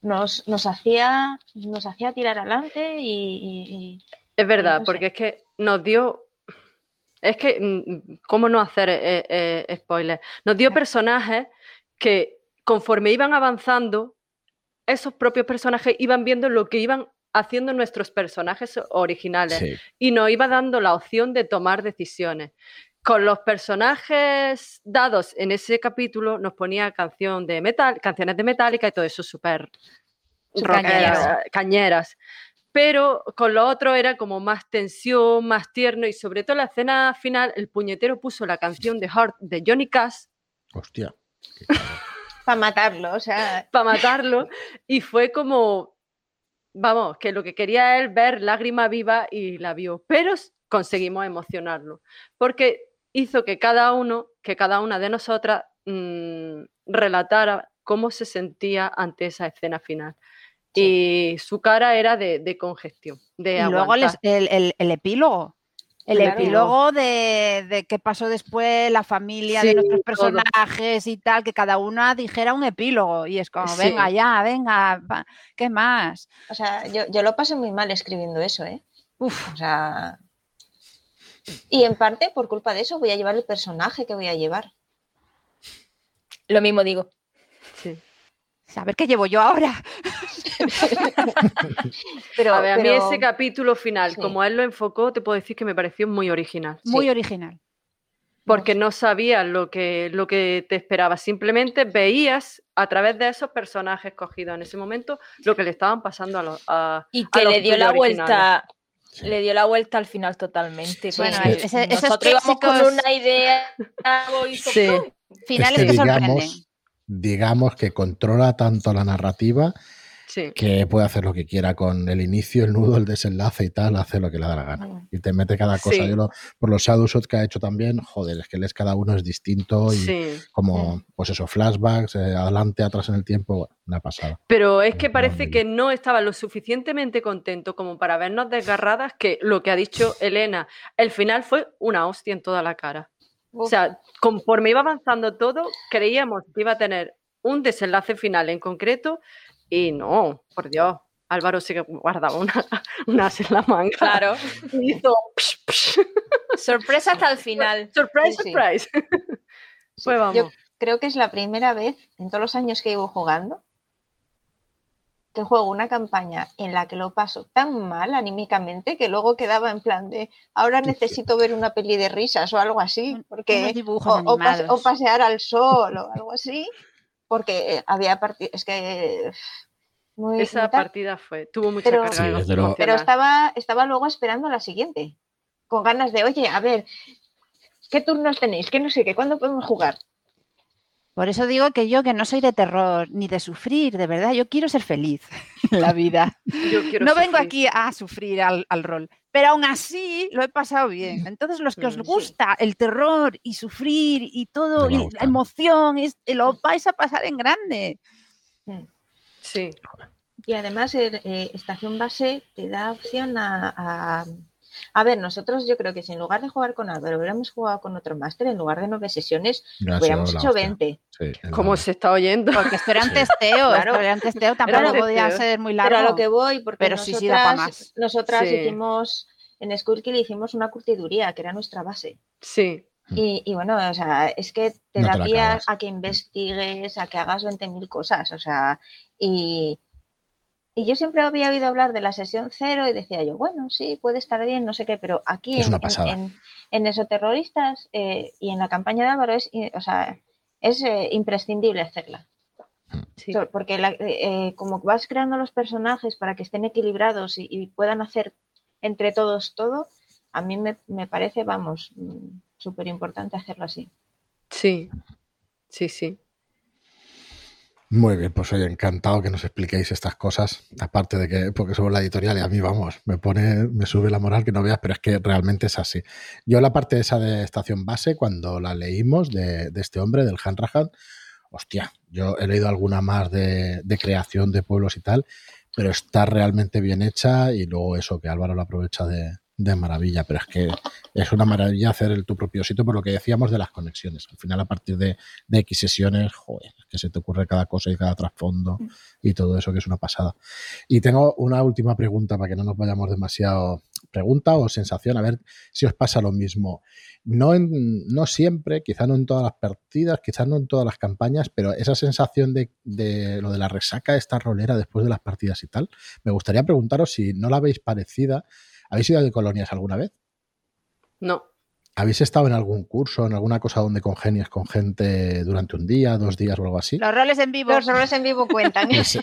nos, nos hacía nos hacía tirar adelante y, y- y- Es verdad, no sé. porque es que nos dio. Es que, mm, ¿cómo no hacer eh, eh, spoilers? Nos dio personajes que, conforme iban avanzando, esos propios personajes iban viendo lo que iban haciendo nuestros personajes originales Sí, y nos iba dando la opción de tomar decisiones. Con los personajes dados en ese capítulo nos ponía canción de metal, canciones de Metallica y todo eso súper cañeras. Pero con lo otro era como más tensión, más tierno y sobre todo la escena final el puñetero puso la canción de Heart de Johnny Cash hostia. Para matarlo, o sea, para matarlo y fue como, vamos, que lo que quería él ver lágrima viva y la vio, pero conseguimos emocionarlo, porque hizo que cada uno, que cada una de nosotras mm, relatara cómo se sentía ante esa escena final. Y su cara era de, congestión. De y luego el, epílogo. El epílogo de, qué pasó después, la familia de nuestros personajes y tal, que cada una dijera un epílogo. Y es como, venga ya, venga, ¿qué más? O sea, yo, yo lo pasé muy mal escribiendo eso, ¿eh? Uf. O sea. Y en parte, por culpa de eso, voy a llevar el personaje que voy a llevar. Lo mismo digo. Sí. A ver qué llevo yo ahora. pero, a, ver, a mí ese capítulo final, como él lo enfocó, te puedo decir que me pareció muy original. Muy original. Porque no sabías lo que, lo que te esperaba, simplemente veías a través de esos personajes cogidos en ese momento lo que le estaban pasando a los. A, y que le dio la vuelta. Le dio la vuelta al final totalmente. Bueno, nosotros íbamos con una idea. Finales que, sorprenden digamos que controla tanto la narrativa que puede hacer lo que quiera con el inicio, el nudo, el desenlace y tal, hace lo que le da la gana. Y te mete cada cosa. por los Shadowshot que ha hecho también, joder, es que les cada uno es distinto y como, pues eso, flashbacks, eh, adelante, atrás en el tiempo, una pasada. Pero es que parece que no estaba lo suficientemente contento como para vernos desgarradas que lo que ha dicho Elena, el final fue una hostia en toda la cara. O sea, conforme iba avanzando todo, creíamos que iba a tener un desenlace final en concreto y no, por Dios. Álvaro se guardaba una, una en la manga. Claro. Y hizo. Sorpresa hasta el final. Surprise, surprise. pues vamos. Yo creo que es la primera vez en todos los años que llevo jugando que juego una campaña en la que lo paso tan mal anímicamente que luego quedaba en plan de ahora necesito ver una peli de risas o algo así, porque o, pasear al sol o algo así, porque había partido, es que esa partida fue, tuvo mucha pero, carga. pero estaba, estaba luego esperando la siguiente, con ganas de, oye, a ver, ¿qué turnos tenéis? ¿Qué no sé qué? ¿Cuándo podemos jugar? Por eso digo que yo que no soy de terror ni de sufrir, de verdad, yo quiero ser feliz en la vida. no vengo aquí a sufrir al, rol, pero aún así lo he pasado bien. Entonces, los que os gusta el terror y sufrir y todo, y la emoción, lo vais a pasar en grande. Sí. Y además, eh, Estación Base te da opción a a ver, nosotros yo creo que si en lugar de jugar con Álvaro hubiéramos jugado con otro máster, en lugar de nueve sesiones, hubiéramos hecho 20. ¿Cómo se está oyendo? Porque esto era un testeo, claro. esto testeo, tampoco podía ser muy largo. Pero a lo que voy, porque pero nosotras, sí, sí para más. nosotras hicimos, en Skullkill hicimos una curtiduría, que era nuestra base. Sí. Y, y, bueno, o sea, es que te da pie a que investigues, a que hagas 20.000 cosas, o sea, y, y yo siempre había oído hablar de la sesión cero y decía yo, bueno, sí, puede estar bien, no sé qué, pero aquí en, en, en, Esoterroristas eh, y en la campaña de Álvaro es, o sea, es eh, imprescindible hacerla. Porque eh, como vas creando los personajes para que estén equilibrados y, puedan hacer entre todos todo, a mí me, me parece, vamos, mm, súper importante hacerlo así. Sí, sí, sí. Muy bien, pues soy encantado que nos expliquéis estas cosas, aparte de que, porque somos la editorial y a mí, vamos, me pone, me sube la moral que no veas, pero es que realmente es así. Yo la parte esa de estación base, cuando la leímos de, este hombre, del Hanrahan, hostia, yo he leído alguna más de, de, creación de pueblos y tal, pero está realmente bien hecha y luego eso que Álvaro lo aprovecha de, de maravilla, pero es que es una maravilla hacer el, tu propio sitio por lo que decíamos de las conexiones. Al final, a partir de, de X sesiones, joder, que se te ocurre cada cosa y cada trasfondo y todo eso que es una pasada. Y tengo una última pregunta para que no nos vayamos demasiado. Pregunta o sensación, a ver si os pasa lo mismo. No, no siempre, quizá no en todas las partidas, quizás no en todas las campañas, pero esa sensación de, de lo de la resaca, esta rolera después de las partidas y tal, me gustaría preguntaros si no la veis parecida ¿Habéis ido de colonias alguna vez? No. ¿Habéis estado en algún curso, en alguna cosa donde congenias con gente durante un día, dos días o algo así? Los roles en vivo. Los roles en vivo cuentan. Pues,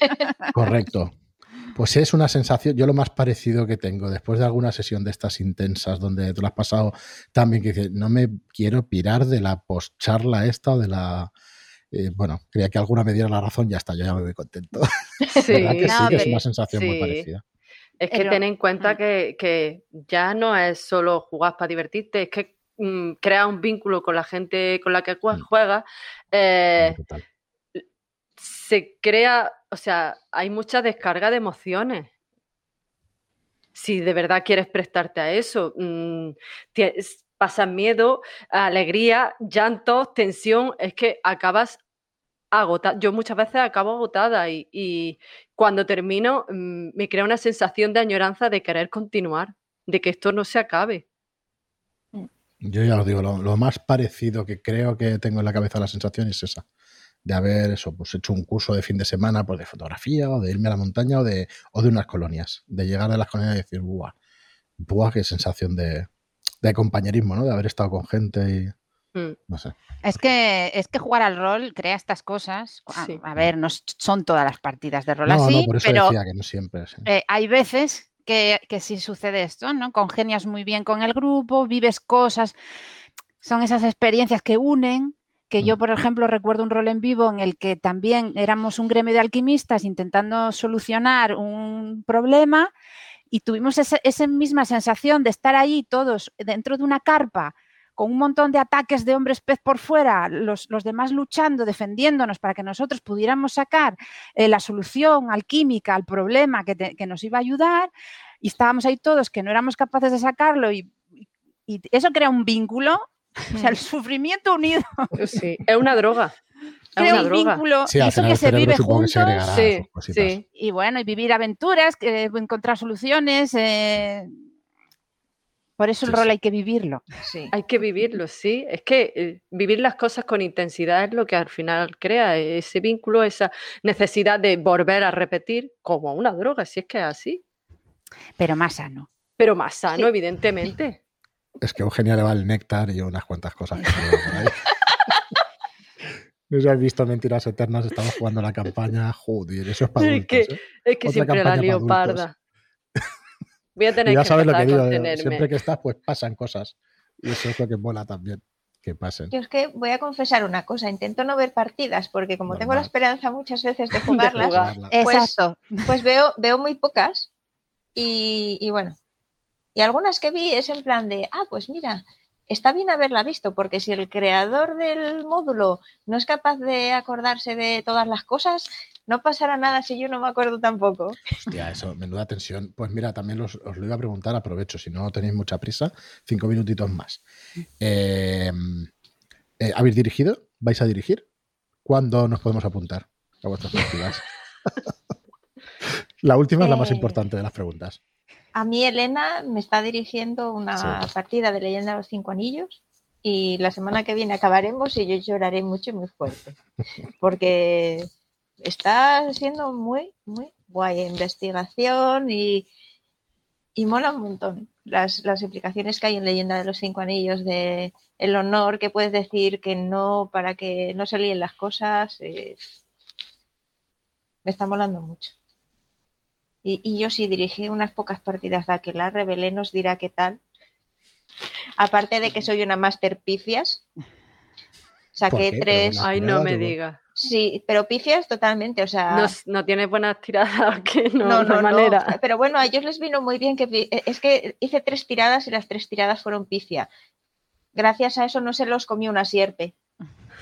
correcto. Pues es una sensación, yo lo más parecido que tengo después de alguna sesión de estas intensas donde tú lo has pasado también que dices, no me quiero pirar de la post-charla esta o de la... Eh, bueno, creía que alguna me diera la razón, ya está, yo ya me voy contento. Sí, que sí, es una sensación muy parecida. Es que ten en cuenta mm. que, ya no es solo jugar para divertirte, es que mm, creas un vínculo con la gente con la que juegas, eh, se crea, o sea, hay mucha descarga de emociones. Si de verdad quieres prestarte a eso, mm, pasas miedo, alegría, llanto, tensión, es que acabas agotada. Yo muchas veces acabo agotada y, cuando termino mm, me crea una sensación de añoranza de querer continuar, de que esto no se acabe. Yo ya os digo, lo, más parecido que creo que tengo en la cabeza la sensación es esa, de haber eso, pues hecho un curso de fin de semana pues, de fotografía o de irme a la montaña o de, o de unas colonias, de llegar a las colonias y decir, ¡buah! ¡buah! ¡Qué sensación de, de compañerismo, ¿no? De haber estado con gente y... No sé. Es que, es que jugar al rol crea estas cosas. A, ver, no son todas las partidas de rol así, no, por eso pero decía que no siempre. Eh, hay veces que, que sí sucede esto, ¿no? Congenias muy bien con el grupo, vives cosas, son esas experiencias que unen, que yo, mm. por ejemplo, recuerdo un rol en vivo en el que también éramos un gremio de alquimistas intentando solucionar un problema y tuvimos esa, misma sensación de estar ahí todos dentro de una carpa con un montón de ataques de hombres pez por fuera, los, demás luchando, defendiéndonos para que nosotros pudiéramos sacar eh, la solución alquímica al problema que, nos iba a ayudar, y estábamos ahí todos que no éramos capaces de sacarlo y, eso crea un vínculo, o sea, el sufrimiento unido. Sí, es una droga crea un vínculo, eso que se vive juntos. sí, Y bueno, y vivir aventuras, encontrar soluciones. Eh, por eso el rol hay que vivirlo. Hay que vivirlo, sí. Es que eh, vivir las cosas con intensidad es lo que al final crea ese vínculo, esa necesidad de volver a repetir como una droga, si es que es así. Pero más sano. Pero más sano, evidentemente. Es que Eugenia le va el néctar y unas cuantas cosas que por ahí. No sé si has visto Mentiras Eternas, estamos jugando la campaña. Joder, eso es para adultos, Es que, ¿eh? es que siempre la leoparda. Voy a tener ya que sabes lo que digo, siempre que estás, pues pasan cosas. Y eso es lo que mola también, que pasen. Yo es que voy a confesar una cosa, intento no ver partidas, porque como tengo la esperanza muchas veces de jugarlas, pues, pues, veo, veo muy pocas. Y, y bueno, y algunas que vi es en plan de, ah, pues mira, está bien haberla visto, porque si el creador del módulo no es capaz de acordarse de todas las cosas, no pasará nada si yo no me acuerdo tampoco. Hostia, eso, menuda tensión. Pues mira, también os lo iba a preguntar, aprovecho, si no tenéis mucha prisa, cinco minutitos más. Eh, eh, ¿Habéis dirigido? ¿Vais a dirigir? ¿Cuándo nos podemos apuntar a vuestras partidas? la última es la más eh, importante de las preguntas. A mí Elena me está dirigiendo una partida de Leyenda de los Cinco Anillos y la semana que viene acabaremos y yo lloraré mucho y muy fuerte porque está siendo muy, muy guay investigación y, y mola un montón las, las, implicaciones que hay en Leyenda de los Cinco Anillos de el honor que puedes decir que no para que no se líen las cosas. me está molando mucho. Y, yo sí dirigí unas pocas partidas de Aquelar, Rebelé nos dirá qué tal. Aparte de que soy una master pifias. Saqué tres. Ay, no me diga. Sí, pero pifias totalmente, o sea... No, tiene buenas tiradas, que no, no, manera. Pero bueno, a ellos les vino muy bien que... Es que hice tres tiradas y las tres tiradas fueron pifia. Gracias a eso no se los comió una sierpe.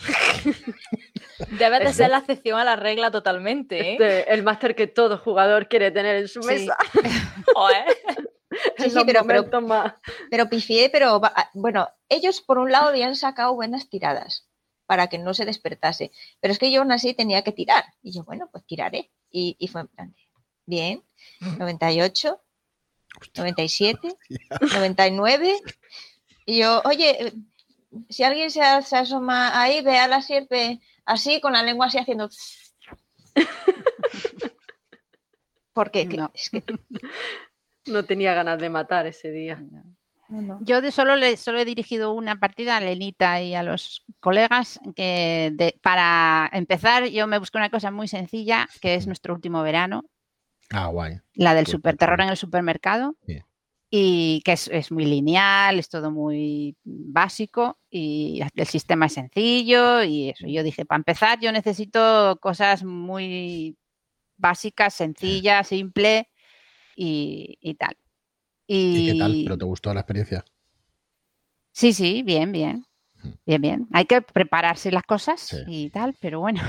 Debe de ser la excepción a la regla totalmente. ¿eh? Este, el máster que todo jugador quiere tener en su mesa. Sí, sí, pero, pero, pero pifié, pero bueno, ellos por un lado habían sacado buenas tiradas para que no se despertase, pero es que yo aún así tenía que tirar. Y yo, bueno, pues tiraré. Y, y fue en plan, bien, 98, 97, 99. Y yo, oye, si alguien se, asoma ahí, ve a la sierpe así, con la lengua así haciendo... Porque no. no tenía ganas de matar ese día. Yo de solo, le, solo he dirigido una partida a Lenita y a los colegas que para empezar yo me busqué una cosa muy sencilla que es nuestro último verano. Ah, guay. La del super terror en el supermercado y que es, muy lineal, es todo muy básico y el sistema es sencillo y eso. Yo dije, para empezar, yo necesito cosas muy básicas, sencillas, simple y, tal. Y... qué tal? ¿Pero te gustó la experiencia? Sí, sí, bien, bien. Bien, bien. Hay que prepararse las cosas y tal, pero bueno.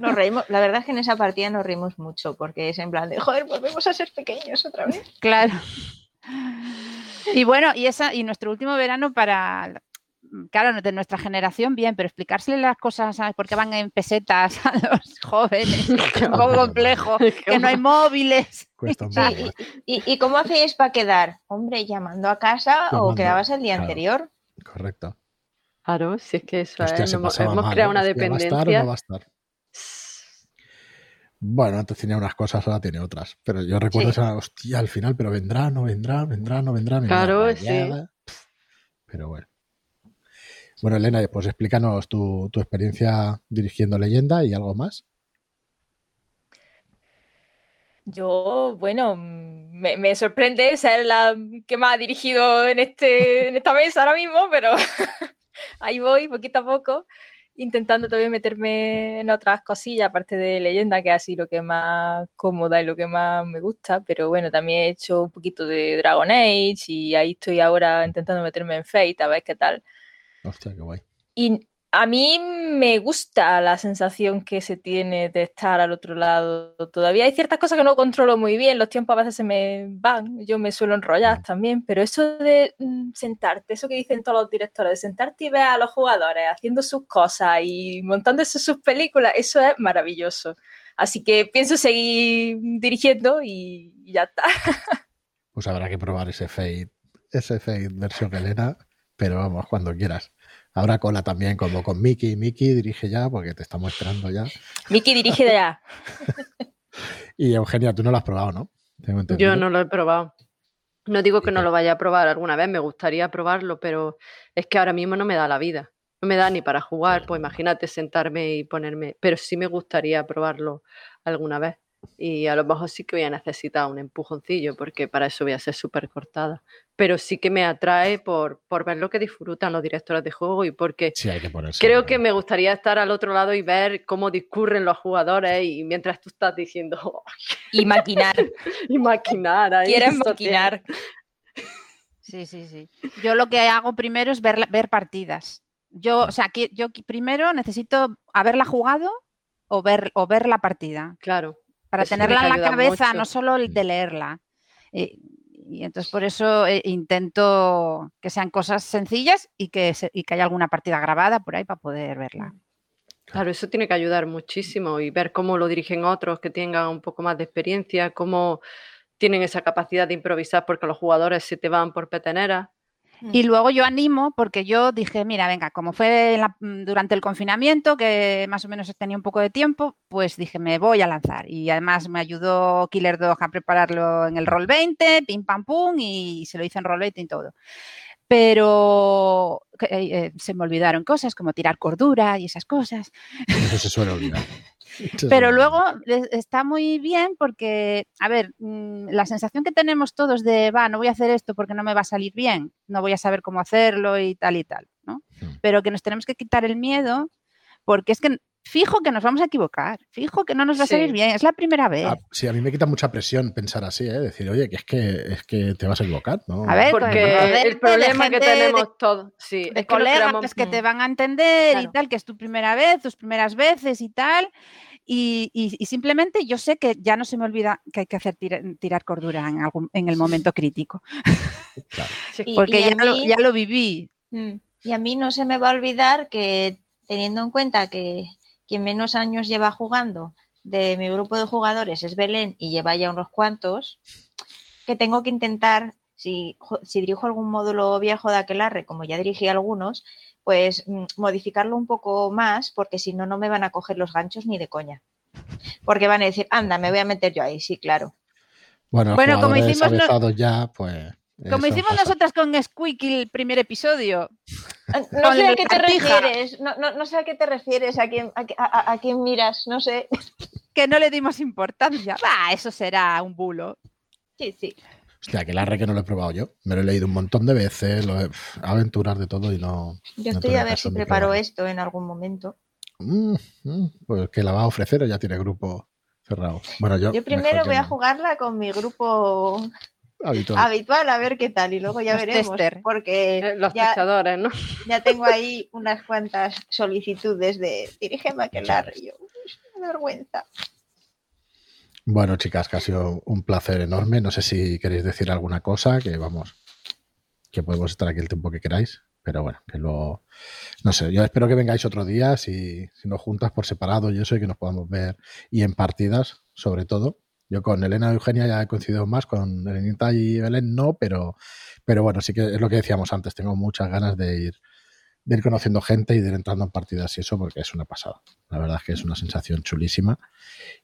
Nos reímos, la verdad es que en esa partida nos reímos mucho, porque es en plan de, joder, volvemos a ser pequeños otra vez. Claro. Y bueno, y esa, y nuestro último verano para claro, de nuestra generación, bien, pero explicársele las cosas, ¿sabes? Porque van en pesetas a los jóvenes, es un poco complejo, que no hay móviles. y, cómo hacéis para quedar? Hombre, llamando a casa o quedabas el día anterior. Correcto. Claro, si es que eso es, hemos, creado una dependencia. ¿Va a estar o no va a estar? Bueno, antes tenía unas cosas, ahora tiene otras. Pero yo recuerdo esa hostia al final, pero vendrá, no vendrá, vendrá, no vendrá. Claro, sí. Pero bueno. Bueno, Elena, pues explícanos tu, experiencia dirigiendo leyenda y algo más. Yo, bueno, me, sorprende ser la que más ha dirigido en, este, en esta mesa ahora mismo, pero ahí voy poquito a poco, intentando todavía meterme en otras cosillas, aparte de leyenda, que es así lo que más cómoda y lo que más me gusta, pero bueno, también he hecho un poquito de Dragon Age y ahí estoy ahora intentando meterme en Fate, a ver qué tal. Hostia, qué guay. Y a mí me gusta la sensación que se tiene de estar al otro lado. Todavía hay ciertas cosas que no controlo muy bien, los tiempos a veces se me van, yo me suelo enrollar también, pero eso de mm, sentarte, eso que dicen todos los directores, de sentarte y ver a los jugadores haciendo sus cosas y montándose sus películas, eso es maravilloso. Así que pienso seguir dirigiendo y, ya está. Pues habrá que probar ese Fade, ese Fade versión Elena pero vamos, cuando quieras. Habrá cola también, como con Miki. Miki dirige ya, porque te estamos esperando ya. Miki dirige ya. y Eugenia, tú no lo has probado, ¿no? Yo no lo he probado. No digo que no lo vaya a probar alguna vez, me gustaría probarlo, pero es que ahora mismo no me da la vida. No me da ni para jugar, pues imagínate sentarme y ponerme. Pero sí me gustaría probarlo alguna vez y a lo mejor sí que voy a necesitar un empujoncillo porque para eso voy a ser súper cortada. Pero sí que me atrae por, por ver lo que disfrutan los directores de juego y porque creo que me gustaría estar al otro lado y ver cómo discurren los jugadores y mientras tú estás diciendo... y maquinar. y maquinar. Ahí, Quieres maquinar. Sí, sí, sí. Yo lo que hago primero es ver, ver partidas. Yo, o sea, que yo primero necesito haberla jugado o ver, o ver la partida. Claro para tenerla en la cabeza, no solo el de leerla. Y, entonces por eso eh, intento que sean cosas sencillas y que, y que haya alguna partida grabada por ahí para poder verla. Claro, eso tiene que ayudar muchísimo y ver cómo lo dirigen otros que tengan un poco más de experiencia, cómo tienen esa capacidad de improvisar porque los jugadores se te van por petenera. Y luego yo animo, porque yo dije, mira, venga, como fue mm, durante el confinamiento, que más o menos tenía un poco de tiempo, pues dije, me voy a lanzar. Y además me ayudó Killer Dog a prepararlo en el Roll 20, pim pam pum, y se lo hice en Roll 20 y todo. Pero eh, eh, se me olvidaron cosas como tirar cordura y esas cosas. Eso se suele olvidar. Pero luego está muy bien porque, a ver, mm, la sensación que tenemos todos de, va, no voy a hacer esto porque no me va a salir bien, no voy a saber cómo hacerlo y tal y tal, ¿no? Hmm. Pero que nos tenemos que quitar el miedo porque es que fijo que nos vamos a equivocar, fijo que no nos va a salir bien, es la primera vez. Ah, sí, a mí me quita mucha presión pensar así, ¿eh? decir, oye, que es que es que te vas a equivocar, ¿no? A ver, porque el problema que tenemos todos, sí, de colegas que, te van a entender y tal, que es tu primera vez, tus primeras veces y tal. Y, simplemente yo sé que ya no se me olvida que hay que hacer tirar cordura en, algún, en el momento crítico. Porque ya, lo, ya, lo, viví. Mm, y a mí no se me va a olvidar que teniendo en cuenta que quien menos años lleva jugando de mi grupo de jugadores es Belén y lleva ya unos cuantos, que tengo que intentar, si, si dirijo algún módulo viejo de Aquelarre, como ya dirigí algunos, pues mm, modificarlo un poco más, porque si no, no me van a coger los ganchos ni de coña. Porque van a decir, anda, me voy a meter yo ahí, sí, claro. Bueno, como hicimos ya, pues. Como hicimos nosotras con Squeaky el primer episodio. Ah, no sé a qué te refieres, no, sé a qué te refieres, a quién, a, quién miras, no sé. Que no le dimos importancia. Va, eso será un bulo. Sí, sí. Hostia, que la re que no lo he probado yo. Me lo he leído un montón de veces, lo he aventurar de todo y no. Yo estoy a ver si preparo esto en algún momento. Mm, mm, pues que la va a ofrecer o ya tiene grupo cerrado. Bueno, yo. Yo primero voy a jugarla con mi grupo habitual. habitual, a ver qué tal. Y luego ya Los veremos. tester. Porque Eh, Los ya, testadores, ¿no? ya tengo ahí unas cuantas solicitudes de dirígeme a aquelarre. Y yo, "Uy, qué vergüenza. Bueno, chicas, que ha sido un placer enorme. No sé si queréis decir alguna cosa, que vamos, que podemos estar aquí el tiempo que queráis, pero bueno, que lo... No sé, yo espero que vengáis otro día, si, si nos juntas por separado y eso, y que nos podamos ver y en partidas, sobre todo. Yo con Elena y Eugenia ya he coincidido más, con Elenita y Belén no, pero, pero bueno, sí que es lo que decíamos antes, tengo muchas ganas de ir, de ir conociendo gente y de ir entrando en partidas y eso, porque es una pasada. La verdad es que es una sensación chulísima.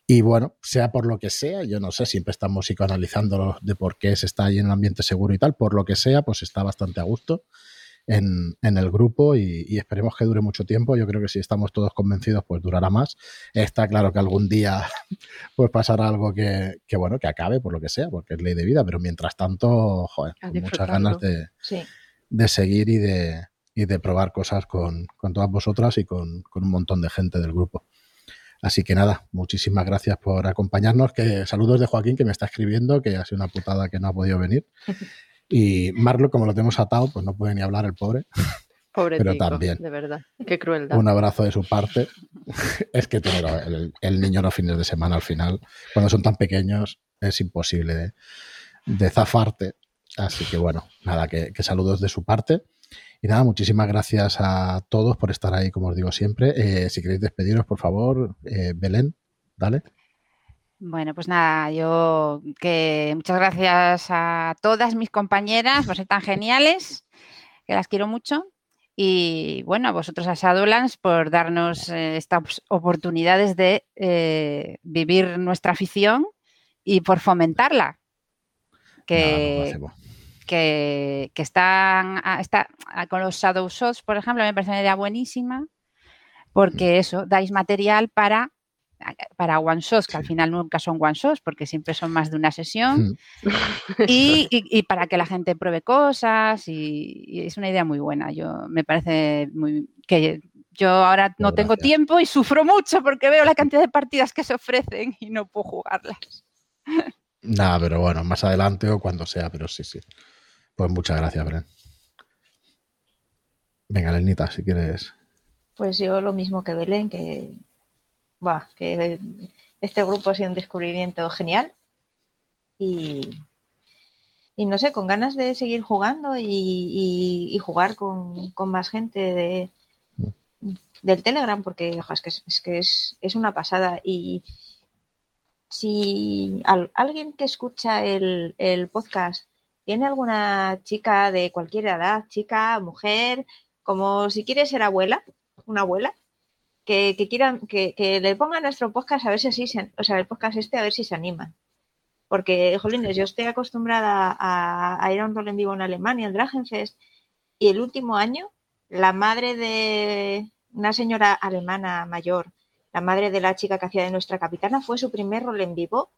Y bueno, sea por lo que sea, yo no sé, siempre estamos psicoanalizando de por qué se está ahí en un ambiente seguro y tal, por lo que sea, pues está bastante a gusto en, en el grupo y, y esperemos que dure mucho tiempo. Yo creo que si estamos todos convencidos, pues durará más. Está claro que algún día pues pasará algo que, que, bueno, que acabe por lo que sea, porque es ley de vida, pero mientras tanto, joder, A con muchas ganas de, Sí. de seguir y de, y de probar cosas con, con todas vosotras y con, con un montón de gente del grupo. Así que nada, muchísimas gracias por acompañarnos. Que saludos de Joaquín que me está escribiendo, que ha sido una putada que no ha podido venir. Y Marlo, como lo tenemos atado, pues no puede ni hablar el pobre. Pobre Pero también. de verdad. Qué crueldad. Un abrazo de su parte. es que tener el, el niño los fines de semana al final, cuando son tan pequeños, es imposible de, de zafarte. Así que bueno, nada, que, que saludos de su parte. Y nada, muchísimas gracias a todos por estar ahí, como os digo siempre. Eh, si queréis despediros, por favor, eh, Belén, dale. Bueno, pues nada, yo que muchas gracias a todas mis compañeras por ser tan geniales, que las quiero mucho. Y bueno, a vosotros a Shadowlands por darnos eh, estas oportunidades de eh, vivir nuestra afición y por fomentarla. Que, no que, que están a- está, a- con los Shadow Shots, por ejemplo, me parece una idea buenísima, porque eso, dais material para, para one shots, que al final nunca son one shots, porque siempre son más de una sesión, Mm, y, y- y para que la gente pruebe cosas, y, y es una idea muy buena. Yo me parece muy que yo ahora no tengo gracias. tiempo y sufro mucho porque veo la cantidad de partidas que se ofrecen y no puedo jugarlas. Nada, pero bueno, más adelante o cuando sea, pero sí, sí. Pues muchas gracias, Belén. Venga, Lenita, si quieres. Pues yo lo mismo que Belén, que, buah, que este grupo ha sido un descubrimiento genial. Y, y no sé, con ganas de seguir jugando y, y- jugar con, con más gente de, del Telegram, porque ojo, es que, es, es una pasada. Y si al- alguien que escucha el, el podcast tiene alguna chica de cualquier edad, chica, mujer, como si quiere ser abuela, una abuela, que, que quieran, que, que le ponga nuestro podcast a ver si así se, o sea, el podcast este a ver si se animan. Porque, jolines, yo estoy acostumbrada a, a ir a un rol en vivo en Alemania, el Dragenfest, y el último año, la madre de una señora alemana mayor, la madre de la chica que hacía de nuestra capitana, fue su primer rol en vivo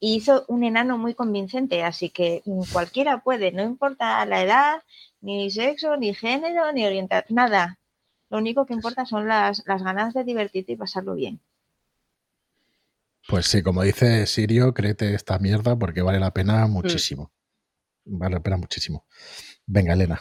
y hizo un enano muy convincente, así que mm, cualquiera puede, no importa la edad, ni sexo, ni género, ni orientación, nada. Lo único que importa son las, las ganas de divertirte y pasarlo bien. Pues sí, como dice Sirio, créete esta mierda porque vale la pena muchísimo. Vale la pena muchísimo. Venga, Elena.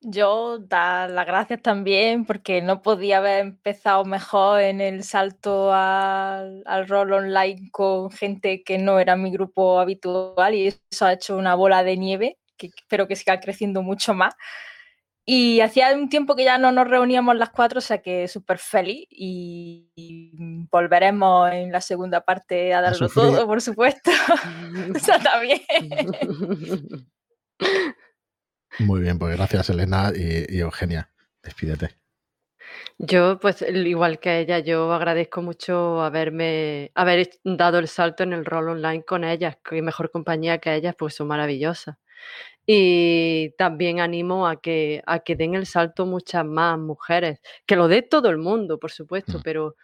Yo dar las gracias también porque no podía haber empezado mejor en el salto al, al rol online con gente que no era mi grupo habitual y eso ha hecho una bola de nieve que espero que siga creciendo mucho más. Y hacía un tiempo que ya no nos reuníamos las cuatro, o sea que súper feliz y, y volveremos en la segunda parte a darlo todo, por supuesto. o sea, también. Muy bien, pues gracias, Elena y, y Eugenia. Despídete. Yo, pues, igual que ella, yo agradezco mucho haberme, haber dado el salto en el rol online con ellas, que mejor compañía que ellas, pues son maravillosas. Y también animo a que, a que den el salto muchas más mujeres, que lo dé todo el mundo, por supuesto, Mm. pero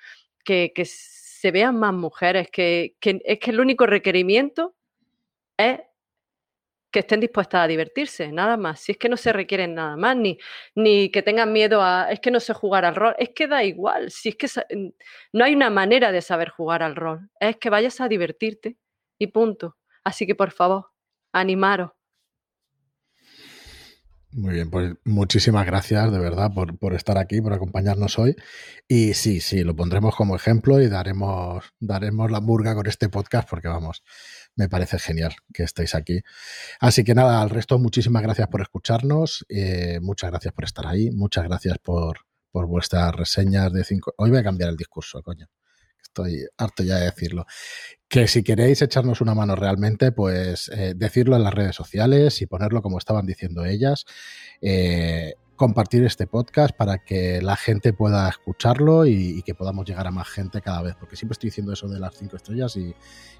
que, que se vean más mujeres, que, que es que el único requerimiento es que estén dispuestas a divertirse, nada más. Si es que no se requieren nada más, ni, ni que tengan miedo a, es que no sé jugar al rol, es que da igual, si es que no hay una manera de saber jugar al rol, es que vayas a divertirte y punto. Así que por favor, animaros. Muy bien, pues muchísimas gracias de verdad por, por, estar aquí, por acompañarnos hoy. Y sí, sí, lo pondremos como ejemplo y daremos, daremos la burga con este podcast porque vamos, me parece genial que estéis aquí. Así que nada, al resto, muchísimas gracias por escucharnos, eh, muchas gracias por estar ahí, muchas gracias por, por vuestras reseñas de cinco. Hoy voy a cambiar el discurso, coño. Estoy harto ya de decirlo. Que si queréis echarnos una mano realmente, pues eh, decirlo en las redes sociales y ponerlo como estaban diciendo ellas. Eh, compartir este podcast para que la gente pueda escucharlo y, que podamos llegar a más gente cada vez, porque siempre estoy diciendo eso de las cinco estrellas y,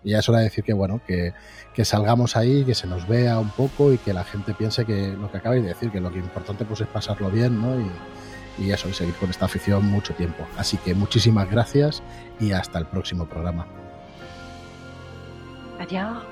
ya es hora de decir que bueno, que, salgamos ahí, que se nos vea un poco y que la gente piense que lo que acabáis de decir, que lo que importante pues es pasarlo bien, ¿no? Y, y eso, y seguir con esta afición mucho tiempo. Así que muchísimas gracias y hasta el próximo programa. Adiós.